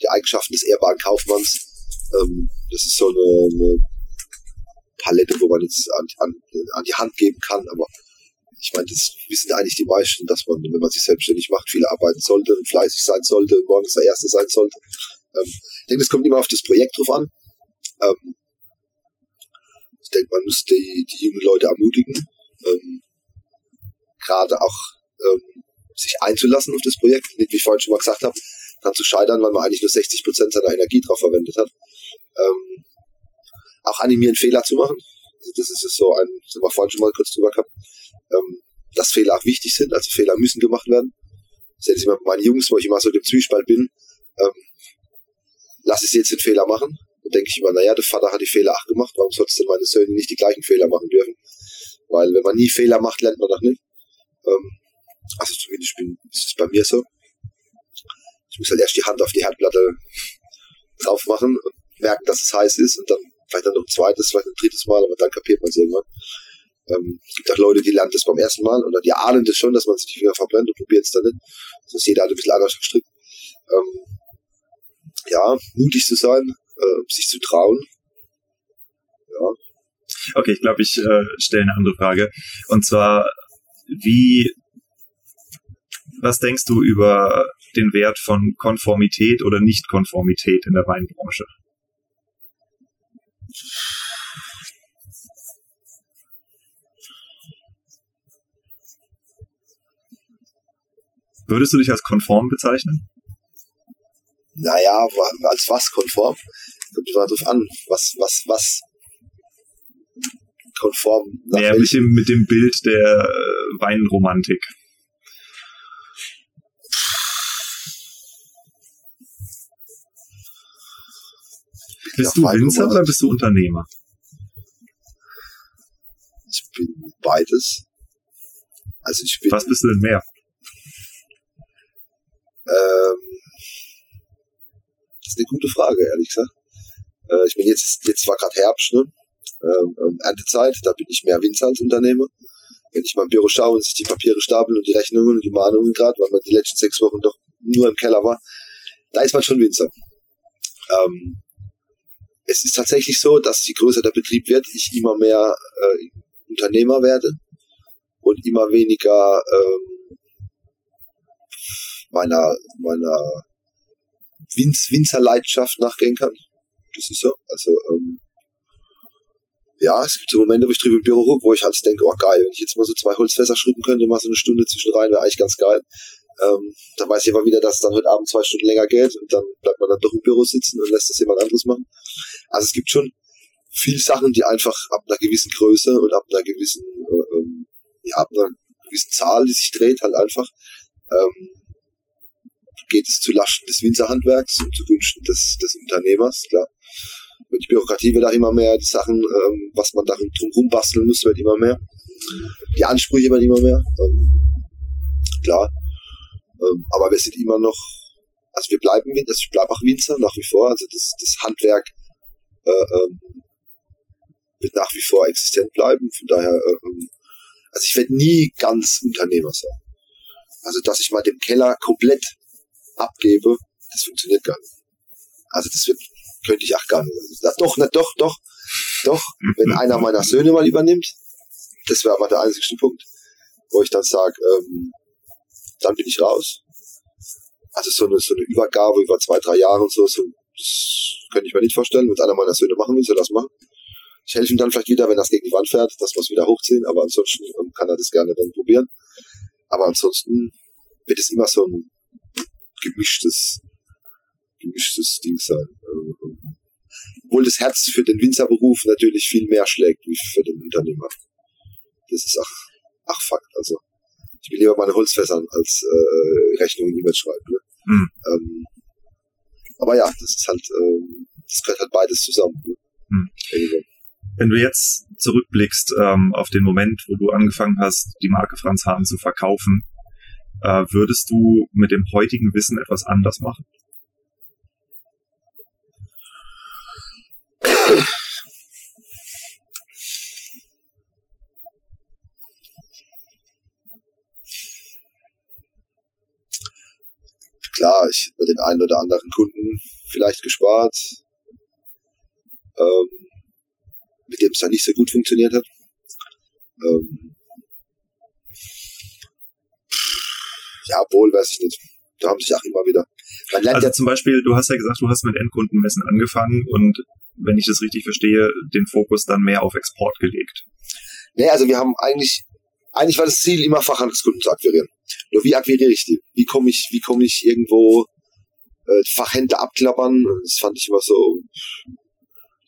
die Eigenschaften des ehrbaren Kaufmanns. Ähm, das ist so eine, eine Palette, wo man jetzt an, an, an die Hand geben kann, aber ich meine, das wissen eigentlich die meisten, dass man, wenn man sich selbstständig macht, viel arbeiten sollte und fleißig sein sollte und morgens der Erste sein sollte. Ähm, ich denke, es kommt immer auf das Projekt drauf an. Ähm, ich denke, man muss die, die jungen Leute ermutigen, ähm, gerade auch ähm, sich einzulassen auf das Projekt. Nicht, wie ich vorhin schon mal gesagt habe, kann zu scheitern, weil man eigentlich nur 60 Prozent seiner Energie drauf verwendet hat. Ähm, auch animieren, Fehler zu machen. Also das ist so ein, das haben wir vorhin schon mal kurz drüber gehabt, ähm, dass Fehler auch wichtig sind, also Fehler müssen gemacht werden. Das hätte ich immer mit meinen Jungs, wo ich immer so im Zwiespalt bin, ähm, lass ich sie jetzt den Fehler machen. Dann denke ich immer, naja, der Vater hat die Fehler auch gemacht, warum sollst denn meine Söhne nicht die gleichen Fehler machen dürfen? Weil wenn man nie Fehler macht, lernt man doch nicht. Ähm, also zumindest bin, ist es bei mir so. Ich muss halt erst die Hand auf die Herdplatte drauf machen und merken, dass es heiß ist und dann vielleicht dann noch ein zweites, vielleicht ein drittes Mal, aber dann kapiert man es irgendwann. Ähm, gibt auch Leute, die lernen das beim ersten Mal oder die ahnen das schon, dass man sich die Finger verbrennt und probieren es dann nicht. So ist jeder halt ein bisschen anders gestrickt. Ähm, ja, mutig zu sein, äh, sich zu trauen. Ja. Okay, ich glaube, ich äh, stelle eine andere Frage. Und zwar, wie, was denkst du über den Wert von Konformität oder Nichtkonformität in der Weinbranche? Würdest du dich als konform bezeichnen? Naja, als was konform? Kommt immer drauf an, was, was, was konform. Naja, mit dem, mit dem Bild der äh, Weinromantik. Bist du Winzer oder bist du Unternehmer? Ich bin beides. Also ich bin. Was bist du denn mehr? Ähm, das ist eine gute Frage, ehrlich gesagt. Äh, ich bin jetzt, jetzt war gerade Herbst, ne? Ähm, ähm, Erntezeit, da bin ich mehr Winzer als Unternehmer. Wenn ich mal im Büro schaue und sich die Papiere stapeln und die Rechnungen und die Mahnungen gerade, weil man die letzten sechs Wochen doch nur im Keller war, da ist man schon Winzer. Ähm, es ist tatsächlich so, dass je größer der Betrieb wird, ich immer mehr äh, Unternehmer werde und immer weniger ähm, meiner, meiner Winz, Winzerleidenschaft nachgehen kann. Das ist so. Also, ähm, ja, es gibt so Momente, wo ich drüber im Büro rufe, wo ich halt denke, oh geil, wenn ich jetzt mal so zwei Holzfässer schrubben könnte, mal so eine Stunde zwischen rein, wäre eigentlich ganz geil. Ähm, dann weiß aber wieder, dass dann heute Abend zwei Stunden länger geht und dann bleibt man dann doch im Büro sitzen und lässt das jemand anderes machen. Also es gibt schon viel Sachen, die einfach ab einer gewissen Größe und ab einer gewissen, äh, ähm, ja, ab einer gewissen Zahl, die sich dreht, halt einfach, ähm, geht es zu Lasten des Winzerhandwerks und zu Wünschen des, des Unternehmers, klar. Und die Bürokratie wird auch immer mehr, die Sachen, ähm, was man darin drum basteln muss, wird immer mehr. Die Ansprüche werden immer mehr. Ähm, klar. Ähm, aber wir sind immer noch, also wir bleiben, also ich bleibe auch Winzer nach wie vor, also das, das Handwerk äh, ähm, wird nach wie vor existent bleiben. Von daher, äh, also ich werde nie ganz Unternehmer sein. Also dass ich mal den Keller komplett abgebe, das funktioniert gar nicht. Also das wird, könnte ich auch gar nicht. Also, doch, nicht, doch, doch, doch, wenn einer meiner Söhne mal übernimmt, das wäre aber der einzige Punkt, wo ich dann sage, ähm, dann bin ich raus. Also so eine, so eine Übergabe über zwei, drei Jahre und so, so das könnte ich mir nicht vorstellen. Wenn einer meiner Söhne machen will, soll das machen. Ich helfe ihm dann vielleicht wieder, wenn das gegen die Wand fährt, dass wir es wieder hochziehen, aber ansonsten ähm, kann er das gerne dann probieren. Aber ansonsten wird es immer so ein gemischtes, gemischtes Ding sein. Ähm, obwohl das Herz für den Winzerberuf natürlich viel mehr schlägt wie für den Unternehmer. Das ist ach, ach Fakt. Also ich will lieber meine Holzfässern als äh, Rechnungen E-Mail schreiben. Ne? Mhm. Ähm, aber ja, das ist halt, ähm, das gehört halt beides zusammen. Ne? Mhm. Wenn du jetzt zurückblickst ähm, auf den Moment, wo du angefangen hast, die Marke Franz Hahn zu verkaufen, äh, würdest du mit dem heutigen Wissen etwas anders machen? Klar, ich hätte den einen oder anderen Kunden vielleicht gespart, ähm, mit dem es dann nicht so gut funktioniert hat. Ähm, ja, wohl, weiß ich nicht. Da haben sich auch immer wieder. Man lernt also ja zum Beispiel, du hast ja gesagt, du hast mit Endkundenmessen angefangen und wenn ich das richtig verstehe, den Fokus dann mehr auf Export gelegt. Nee, also wir haben eigentlich, eigentlich war das Ziel, immer Fachhandelskunden zu akquirieren. Nur wie akquiriere ich die? Wie komme ich, wie komme ich irgendwo äh, Fachhändler abklappern? Das fand ich immer so,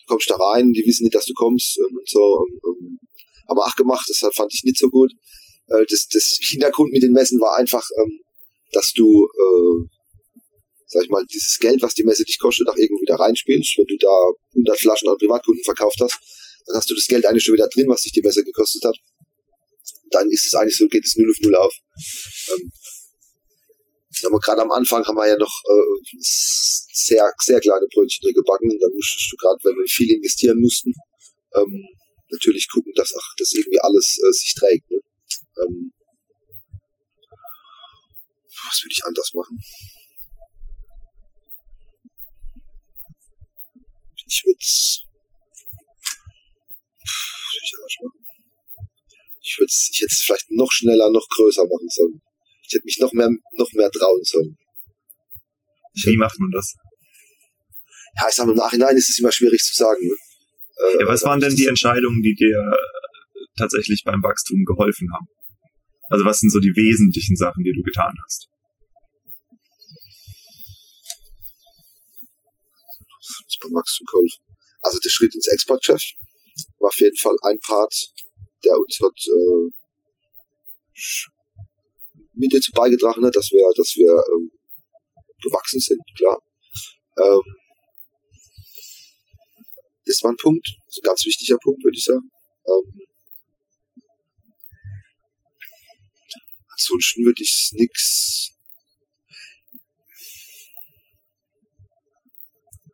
kommst da rein, die wissen nicht, dass du kommst und so. Und, und, haben wir auch gemacht, das fand ich nicht so gut. Äh, das, das Hintergrund mit den Messen war einfach, ähm, dass du, äh, sag ich mal, dieses Geld, was die Messe dich kostet, auch irgendwie da reinspielst. Wenn du da 100 Flaschen an Privatkunden verkauft hast, dann hast du das Geld eigentlich schon wieder drin, was dich die Messe gekostet hat. Dann ist es eigentlich so, geht es null auf null auf. Ähm, aber gerade am Anfang haben wir ja noch äh, sehr, sehr kleine Brötchen gebacken. Da musstest du gerade, wenn wir viel investieren mussten, ähm, natürlich gucken, dass ach, das irgendwie alles äh, sich trägt. Ne? Ähm, was würde ich anders machen? Ich würde ich würde ich hätte es vielleicht noch schneller, noch größer machen sollen. Ich hätte mich noch mehr, noch mehr trauen sollen. Wie macht man das? Ja, ich sage im Nachhinein ist es immer schwierig zu sagen. Ne? Äh, ja, was waren denn die Entscheidungen, die dir tatsächlich beim Wachstum geholfen haben? Also was sind so die wesentlichen Sachen, die du getan hast? Das beim Wachstum geholfen. Also der Schritt ins Exportgeschäft war auf jeden Fall ein Part, der uns hat äh, mit dazu beigetragen hat, dass wir, dass wir ähm, gewachsen sind, klar. Ähm, das war ein Punkt, ist ein ganz wichtiger Punkt, würde ich sagen. Ähm, ansonsten würde ich nix.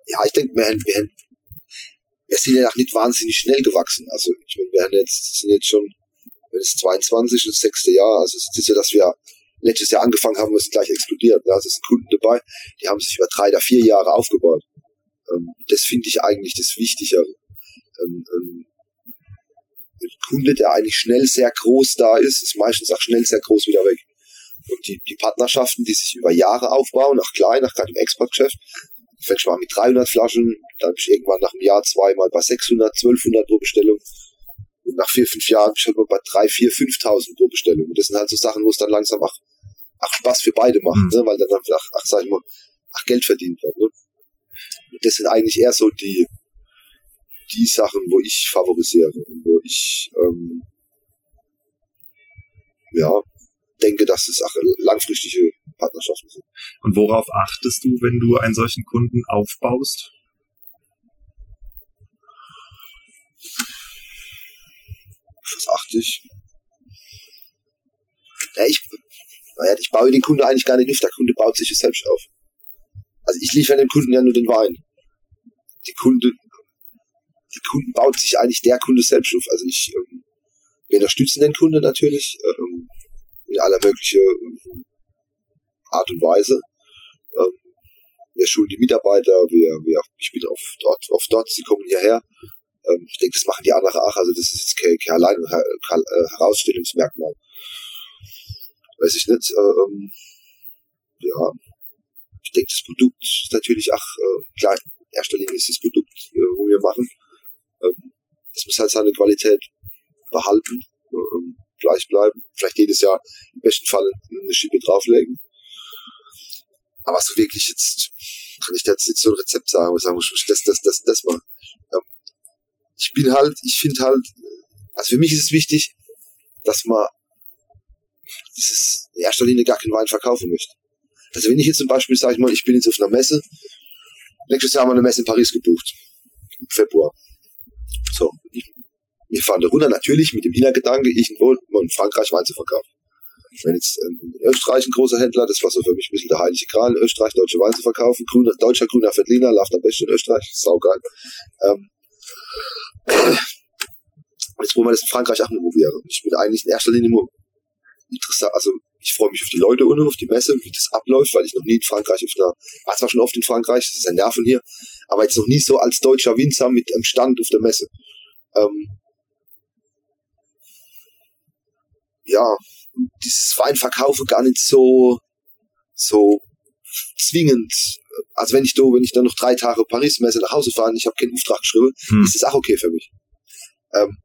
Ja, ich denke, wir, wir, wir sind ja auch nicht wahnsinnig schnell gewachsen. Also ich meine, wir haben jetzt, sind jetzt schon, wenn es 22 das sechste Jahr, also es ist ja, dass wir letztes Jahr angefangen haben, ist gleich explodiert. Da sind Kunden dabei, die haben sich über drei oder vier Jahre aufgebaut. Ähm, das finde ich eigentlich das Wichtigere. Ähm, ähm, ein Kunde, der eigentlich schnell sehr groß da ist, ist meistens auch schnell sehr groß wieder weg. Und die, die Partnerschaften, die sich über Jahre aufbauen, nach klein, nach gerade im Exportgeschäft, fängst du mal mit 300 Flaschen, dann bist du irgendwann nach einem Jahr zweimal bei 600, 1200 pro Bestellung. Und nach vier, fünf Jahren bist du halt bei drei, vier, 5000 pro Bestellung. Und das sind halt so Sachen, wo es dann langsam auch, auch Spaß für beide macht, mhm. ne? weil dann ach, ach, sag ich mal, ach, Geld verdient wird. Ne? das sind eigentlich eher so die, die Sachen, wo ich favorisiere und wo ich ähm, ja, denke, dass es auch langfristige Partnerschaften sind. Und worauf achtest du, wenn du einen solchen Kunden aufbaust? Was achte ich? Ja, ich, naja, ich baue den Kunden eigentlich gar nicht auf, der Kunde baut sich es selbst auf. Also ich liefere dem Kunden ja nur den Wein die Kunde, die Kunden baut sich eigentlich der Kunde selbst auf. Also ich, ähm, wir unterstützen den Kunden natürlich ähm, in aller mögliche ähm, Art und Weise. Ähm, wir schulen die Mitarbeiter, wir, wir, ich bin auf dort, auf dort, sie kommen hierher. Ähm, ich denke, das machen die anderen auch. Also das ist jetzt kein, kein allein kein äh, Herausstellungsmerkmal. Weiß ich nicht. Äh, ähm, ja, ich denke, das Produkt ist natürlich auch äh, klar, erster Linie ist das Produkt, äh, wo wir machen. Ähm, das muss halt seine Qualität behalten, ähm, gleich bleiben. Vielleicht jedes Jahr im besten Fall eine Schippe drauflegen. Aber so wirklich jetzt, kann ich jetzt nicht so ein Rezept sagen, wo ich sagen muss, ich lasse das, das, das mal. Ähm, ich bin halt, ich finde halt, also für mich ist es wichtig, dass man dieses in erster Linie gar keinen Wein verkaufen möchte. Also wenn ich jetzt zum Beispiel, sage ich mal, ich bin jetzt auf einer Messe Nächstes Jahr haben wir eine Messe in Paris gebucht. Im Februar. So. Wir fahren da runter, natürlich mit dem Hintergedanke, ich in Frankreich Wein zu verkaufen. Wenn jetzt ähm, in Österreich ein großer Händler, das war so für mich ein bisschen der heilige Kral, in Österreich deutsche Wein zu verkaufen, grüner, deutscher grüner Veltliner, läuft am besten in Österreich, saugeil. Ähm, jetzt wollen wir das in Frankreich auch mal probieren. Ich bin eigentlich in erster Linie nur interessant, also ich freue mich auf die Leute und auf die Messe, wie das abläuft, weil ich noch nie in Frankreich auf einer, war zwar schon oft in Frankreich, das ist ein Nerven hier, aber jetzt noch nie so als deutscher Winzer mit einem Stand auf der Messe. Ähm, ja, dieses Weinverkaufen gar nicht so, so zwingend. Also wenn ich da, wenn ich dann noch drei Tage Paris-Messe nach Hause fahre und ich habe keinen Auftrag geschrieben, hm. ist das auch okay für mich. Ähm,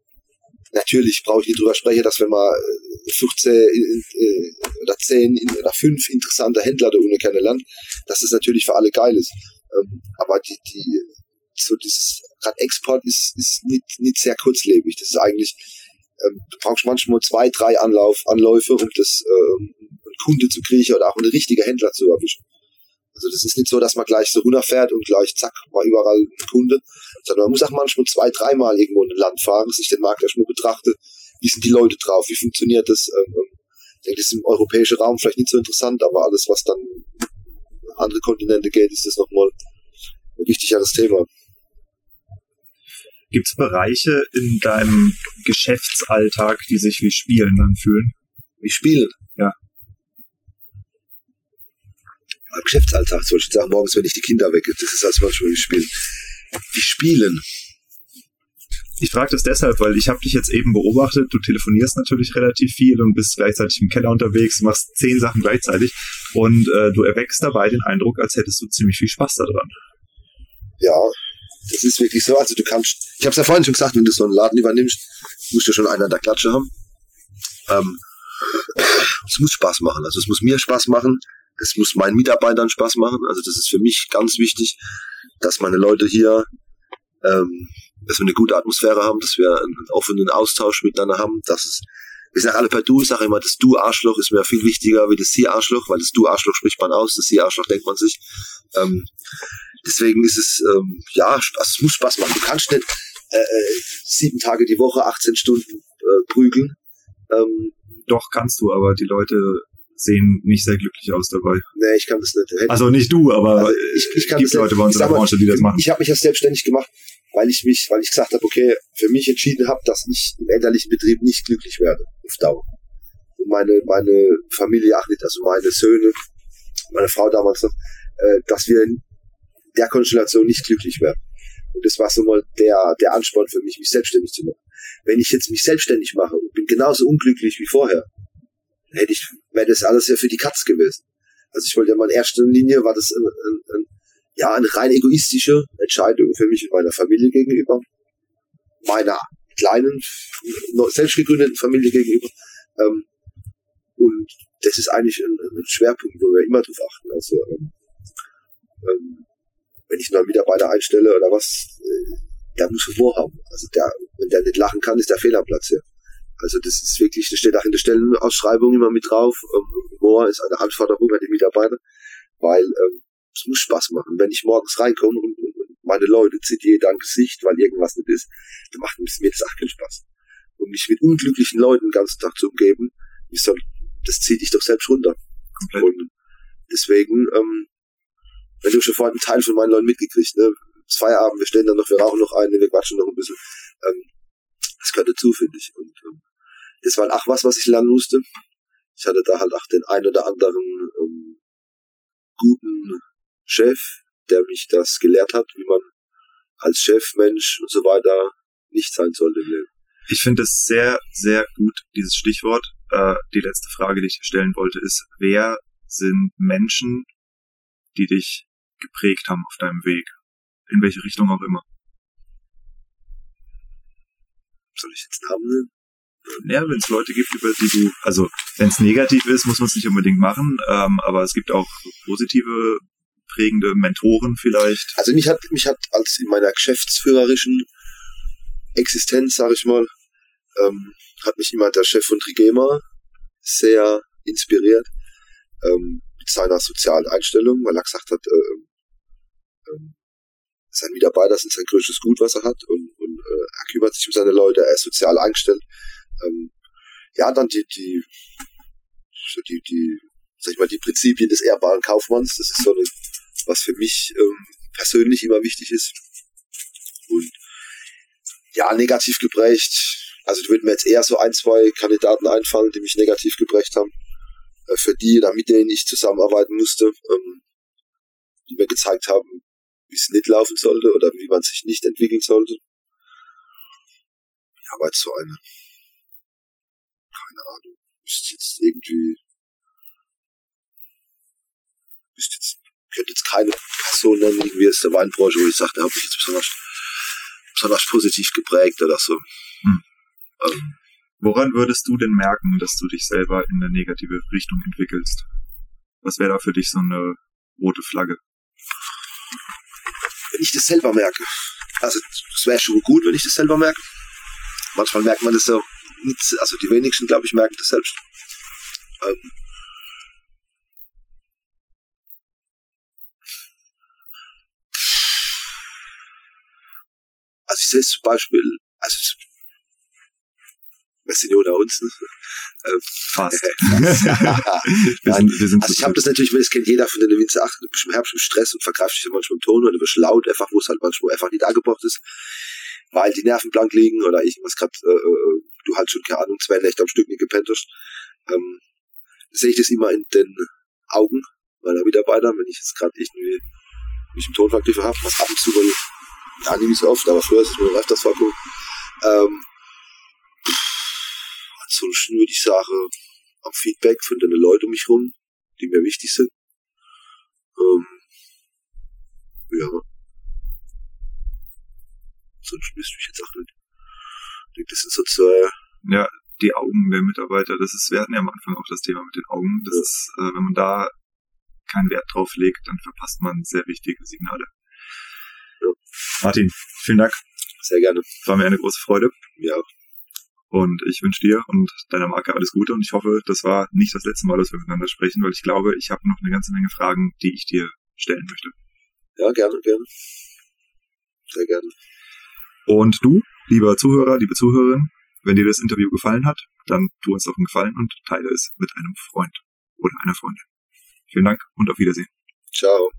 natürlich brauche ich nicht drüber sprechen, dass wenn man 15 äh, äh, oder 10 oder 5 interessante Händler da unten kennenlernt, dass das natürlich für alle geil ist. Ähm, aber die, die so dieses, gerade Export ist, ist nicht, nicht sehr kurzlebig. Das ist eigentlich, ähm, du brauchst manchmal zwei, drei Anlauf, Anläufe, um das, ähm, einen Kunde zu kriegen oder auch einen richtigen Händler zu erwischen. Also das ist nicht so, dass man gleich so runterfährt und gleich zack, mal überall ein Kunde, sondern man muss auch manchmal zwei, dreimal irgendwo in ein Land fahren, sich den Markt erstmal betrachten, wie sind die Leute drauf, wie funktioniert das. Ähm, ähm, ich denke, das ist im europäischen Raum vielleicht nicht so interessant, aber alles, was dann andere Kontinente geht, ist das nochmal ein wichtigeres Thema. Gibt es Bereiche in deinem Geschäftsalltag, die sich wie Spielen anfühlen? Wie Spielen? Ja. Im Geschäftsalltag soll ich sagen, morgens, wenn ich die Kinder wecke, das ist als manchmal wie Spielen. Wie Spielen? Ich frage das deshalb, weil ich habe dich jetzt eben beobachtet. Du telefonierst natürlich relativ viel und bist gleichzeitig im Keller unterwegs, machst zehn Sachen gleichzeitig und äh, du erweckst dabei den Eindruck, als hättest du ziemlich viel Spaß daran. Ja, das ist wirklich so. Also du kannst, ich habe es ja vorhin schon gesagt, wenn du so einen Laden übernimmst, musst du schon einen an der Klatsche haben. Ähm, es muss Spaß machen. Also es muss mir Spaß machen. Es muss meinen Mitarbeitern Spaß machen. Also das ist für mich ganz wichtig, dass meine Leute hier ähm, dass wir eine gute Atmosphäre haben, dass wir einen offenen Austausch miteinander haben, dass es, wir sind alle per Du, ich sage immer, das Du-Arschloch ist mir viel wichtiger wie das Sie-Arschloch, weil das Du-Arschloch spricht man aus, das Sie-Arschloch denkt man sich. Ähm, deswegen ist es, ähm, ja, also es muss Spaß machen. Du kannst nicht äh, äh sieben Tage die Woche, 18 Stunden äh, prügeln. Ähm, Doch, kannst du, aber die Leute sehen nicht sehr glücklich aus dabei. Nee, ich kann das nicht. Hätte also nicht du, aber also ich, ich kann gibt Leute bei uns in der Branche, die das machen. Ich habe mich ja selbstständig gemacht weil ich mich, weil ich gesagt habe, okay, für mich entschieden habe, dass ich im elterlichen Betrieb nicht glücklich werde auf Dauer. Und meine, meine Familie auch nicht, also meine Söhne, meine Frau damals noch, äh, dass wir in der Konstellation nicht glücklich werden. Und das war so mal der, der Ansporn für mich, mich selbstständig zu machen. Wenn ich jetzt mich selbstständig mache und bin genauso unglücklich wie vorher, hätte ich, wäre das alles ja für die Katz gewesen. Also ich wollte ja mal in erster Linie war das ein, ein, ein ja, eine rein egoistische Entscheidung für mich und meiner Familie gegenüber, meiner kleinen, selbst gegründeten Familie gegenüber. Ähm, und das ist eigentlich ein, ein, Schwerpunkt, wo wir immer drauf achten. Also, ähm, ähm, wenn ich einen neuen Mitarbeiter einstelle oder was, äh, der muss Humor haben. Also der, wenn der nicht lachen kann, ist der Fehlerplatz hier. Also das ist wirklich, das steht auch in der Stellenausschreibung immer mit drauf. Ähm, Humor ist eine Anforderung an die Mitarbeiter, weil ähm, es muss Spaß machen. Wenn ich morgens reinkomme und, und, und meine Leute zieht jeder ein Gesicht, weil irgendwas nicht ist, dann macht mir das auch keinen Spaß. Und mich mit unglücklichen Leuten den ganzen Tag zu umgeben, ich soll, das zieht dich doch selbst runter. Komplett. Und deswegen, ähm, wenn du schon vorhin einen Teil von meinen Leuten mitgekriegt, ne, das Feierabend, wir stehen dann noch, wir rauchen noch eine, wir quatschen noch ein bisschen, ähm, das gehört dazu, finde ich. Und ähm, das war auch was, was ich lernen musste. Ich hatte da halt auch den ein oder anderen ähm, guten Chef, der mich das gelehrt hat, wie man als Chefmensch und so weiter nicht sein sollte im Leben. Ich finde es sehr, sehr gut, dieses Stichwort. Äh, die letzte Frage, die ich stellen wollte, ist, wer sind Menschen, die dich geprägt haben auf deinem Weg? In welche Richtung auch immer. Soll ich jetzt Namen nennen? Ja, wenn es Leute gibt, über die du, also wenn es negativ ist, muss man es nicht unbedingt machen, ähm, aber es gibt auch positive prägende Mentoren vielleicht? Also mich hat, mich hat als in meiner geschäftsführerischen Existenz, sage ich mal, ähm, hat mich immer der Chef von Trigema sehr inspiriert ähm, mit seiner sozialen Einstellung, weil er gesagt hat, äh, äh, sein Mitarbeiter sind sein größtes Gut, was er hat und, und äh, er kümmert sich um seine Leute, er ist sozial eingestellt. Ähm, ja, dann die, die, so die, die, sag ich mal, die Prinzipien des ehrbaren Kaufmanns, das ist so eine was für mich ähm, persönlich immer wichtig ist. Und ja, negativ geprägt. Also da würden mir jetzt eher so ein, zwei Kandidaten einfallen, die mich negativ geprägt haben. Äh, für die oder mit denen ich zusammenarbeiten musste, ähm, die mir gezeigt haben, wie es nicht laufen sollte oder wie man sich nicht entwickeln sollte. Ja, aber jetzt so eine, keine Ahnung, ist jetzt irgendwie, ist jetzt könnte jetzt keine Person nennen, wie es der Weinbranche, wo ich sage, der hat mich jetzt besonders, besonders positiv geprägt oder so. Hm. Ähm, Woran würdest du denn merken, dass du dich selber in eine negative Richtung entwickelst? Was wäre da für dich so eine rote Flagge? Ich das selber merke. Also es wäre schon gut, wenn ich das selber merke. Manchmal merkt man das nicht, also die wenigsten, glaube ich, merken das selbst. Ähm, also ich sehe es zum Beispiel, also wir sind ja unter uns. (laughs) Ne? Ähm, Fast. (laughs) (laughs) wir sind also ich habe das natürlich, das kennt jeder von den Winzer 8, du bist im Herbst im Stress und vergreifst dich manchmal im Ton oder du wirst laut, einfach wo es halt manchmal einfach nicht angebracht ist, weil die Nerven blank liegen oder irgendwas gerade, äh, äh, du halt schon, keine Ahnung, zwei Nächte am Stück nicht gepennt hast. Ähm, sehe ich das immer in den Augen meiner Mitarbeiter, wenn ich jetzt gerade irgendwie mich im Ton vergriffen habe, was ab und zu, ja, nicht so oft, aber früher ist es mir öfters vorgekommen. Ähm, ansonsten würde ich sagen, am Feedback von den Leuten um mich rum, die mir wichtig sind. Ähm, ja. Sonst müsste ich jetzt auch nicht. Ich denke, das sind so zwei. Ja, die Augen der Mitarbeiter, das ist, wir hatten ja am Anfang auch das Thema mit den Augen. Das ja. ist, äh, wenn man da keinen Wert drauf legt, dann verpasst man sehr wichtige Signale. Ja. Martin, vielen Dank. Sehr gerne. War mir eine große Freude. Ja. Und ich wünsche dir und deiner Marke alles Gute und ich hoffe, das war nicht das letzte Mal, dass wir miteinander sprechen, weil ich glaube, ich habe noch eine ganze Menge Fragen, die ich dir stellen möchte. Ja, gerne, gerne. Sehr gerne. Und du, lieber Zuhörer, liebe Zuhörerin, wenn dir das Interview gefallen hat, dann tu uns doch einen Gefallen und teile es mit einem Freund oder einer Freundin. Vielen Dank und auf Wiedersehen. Ciao.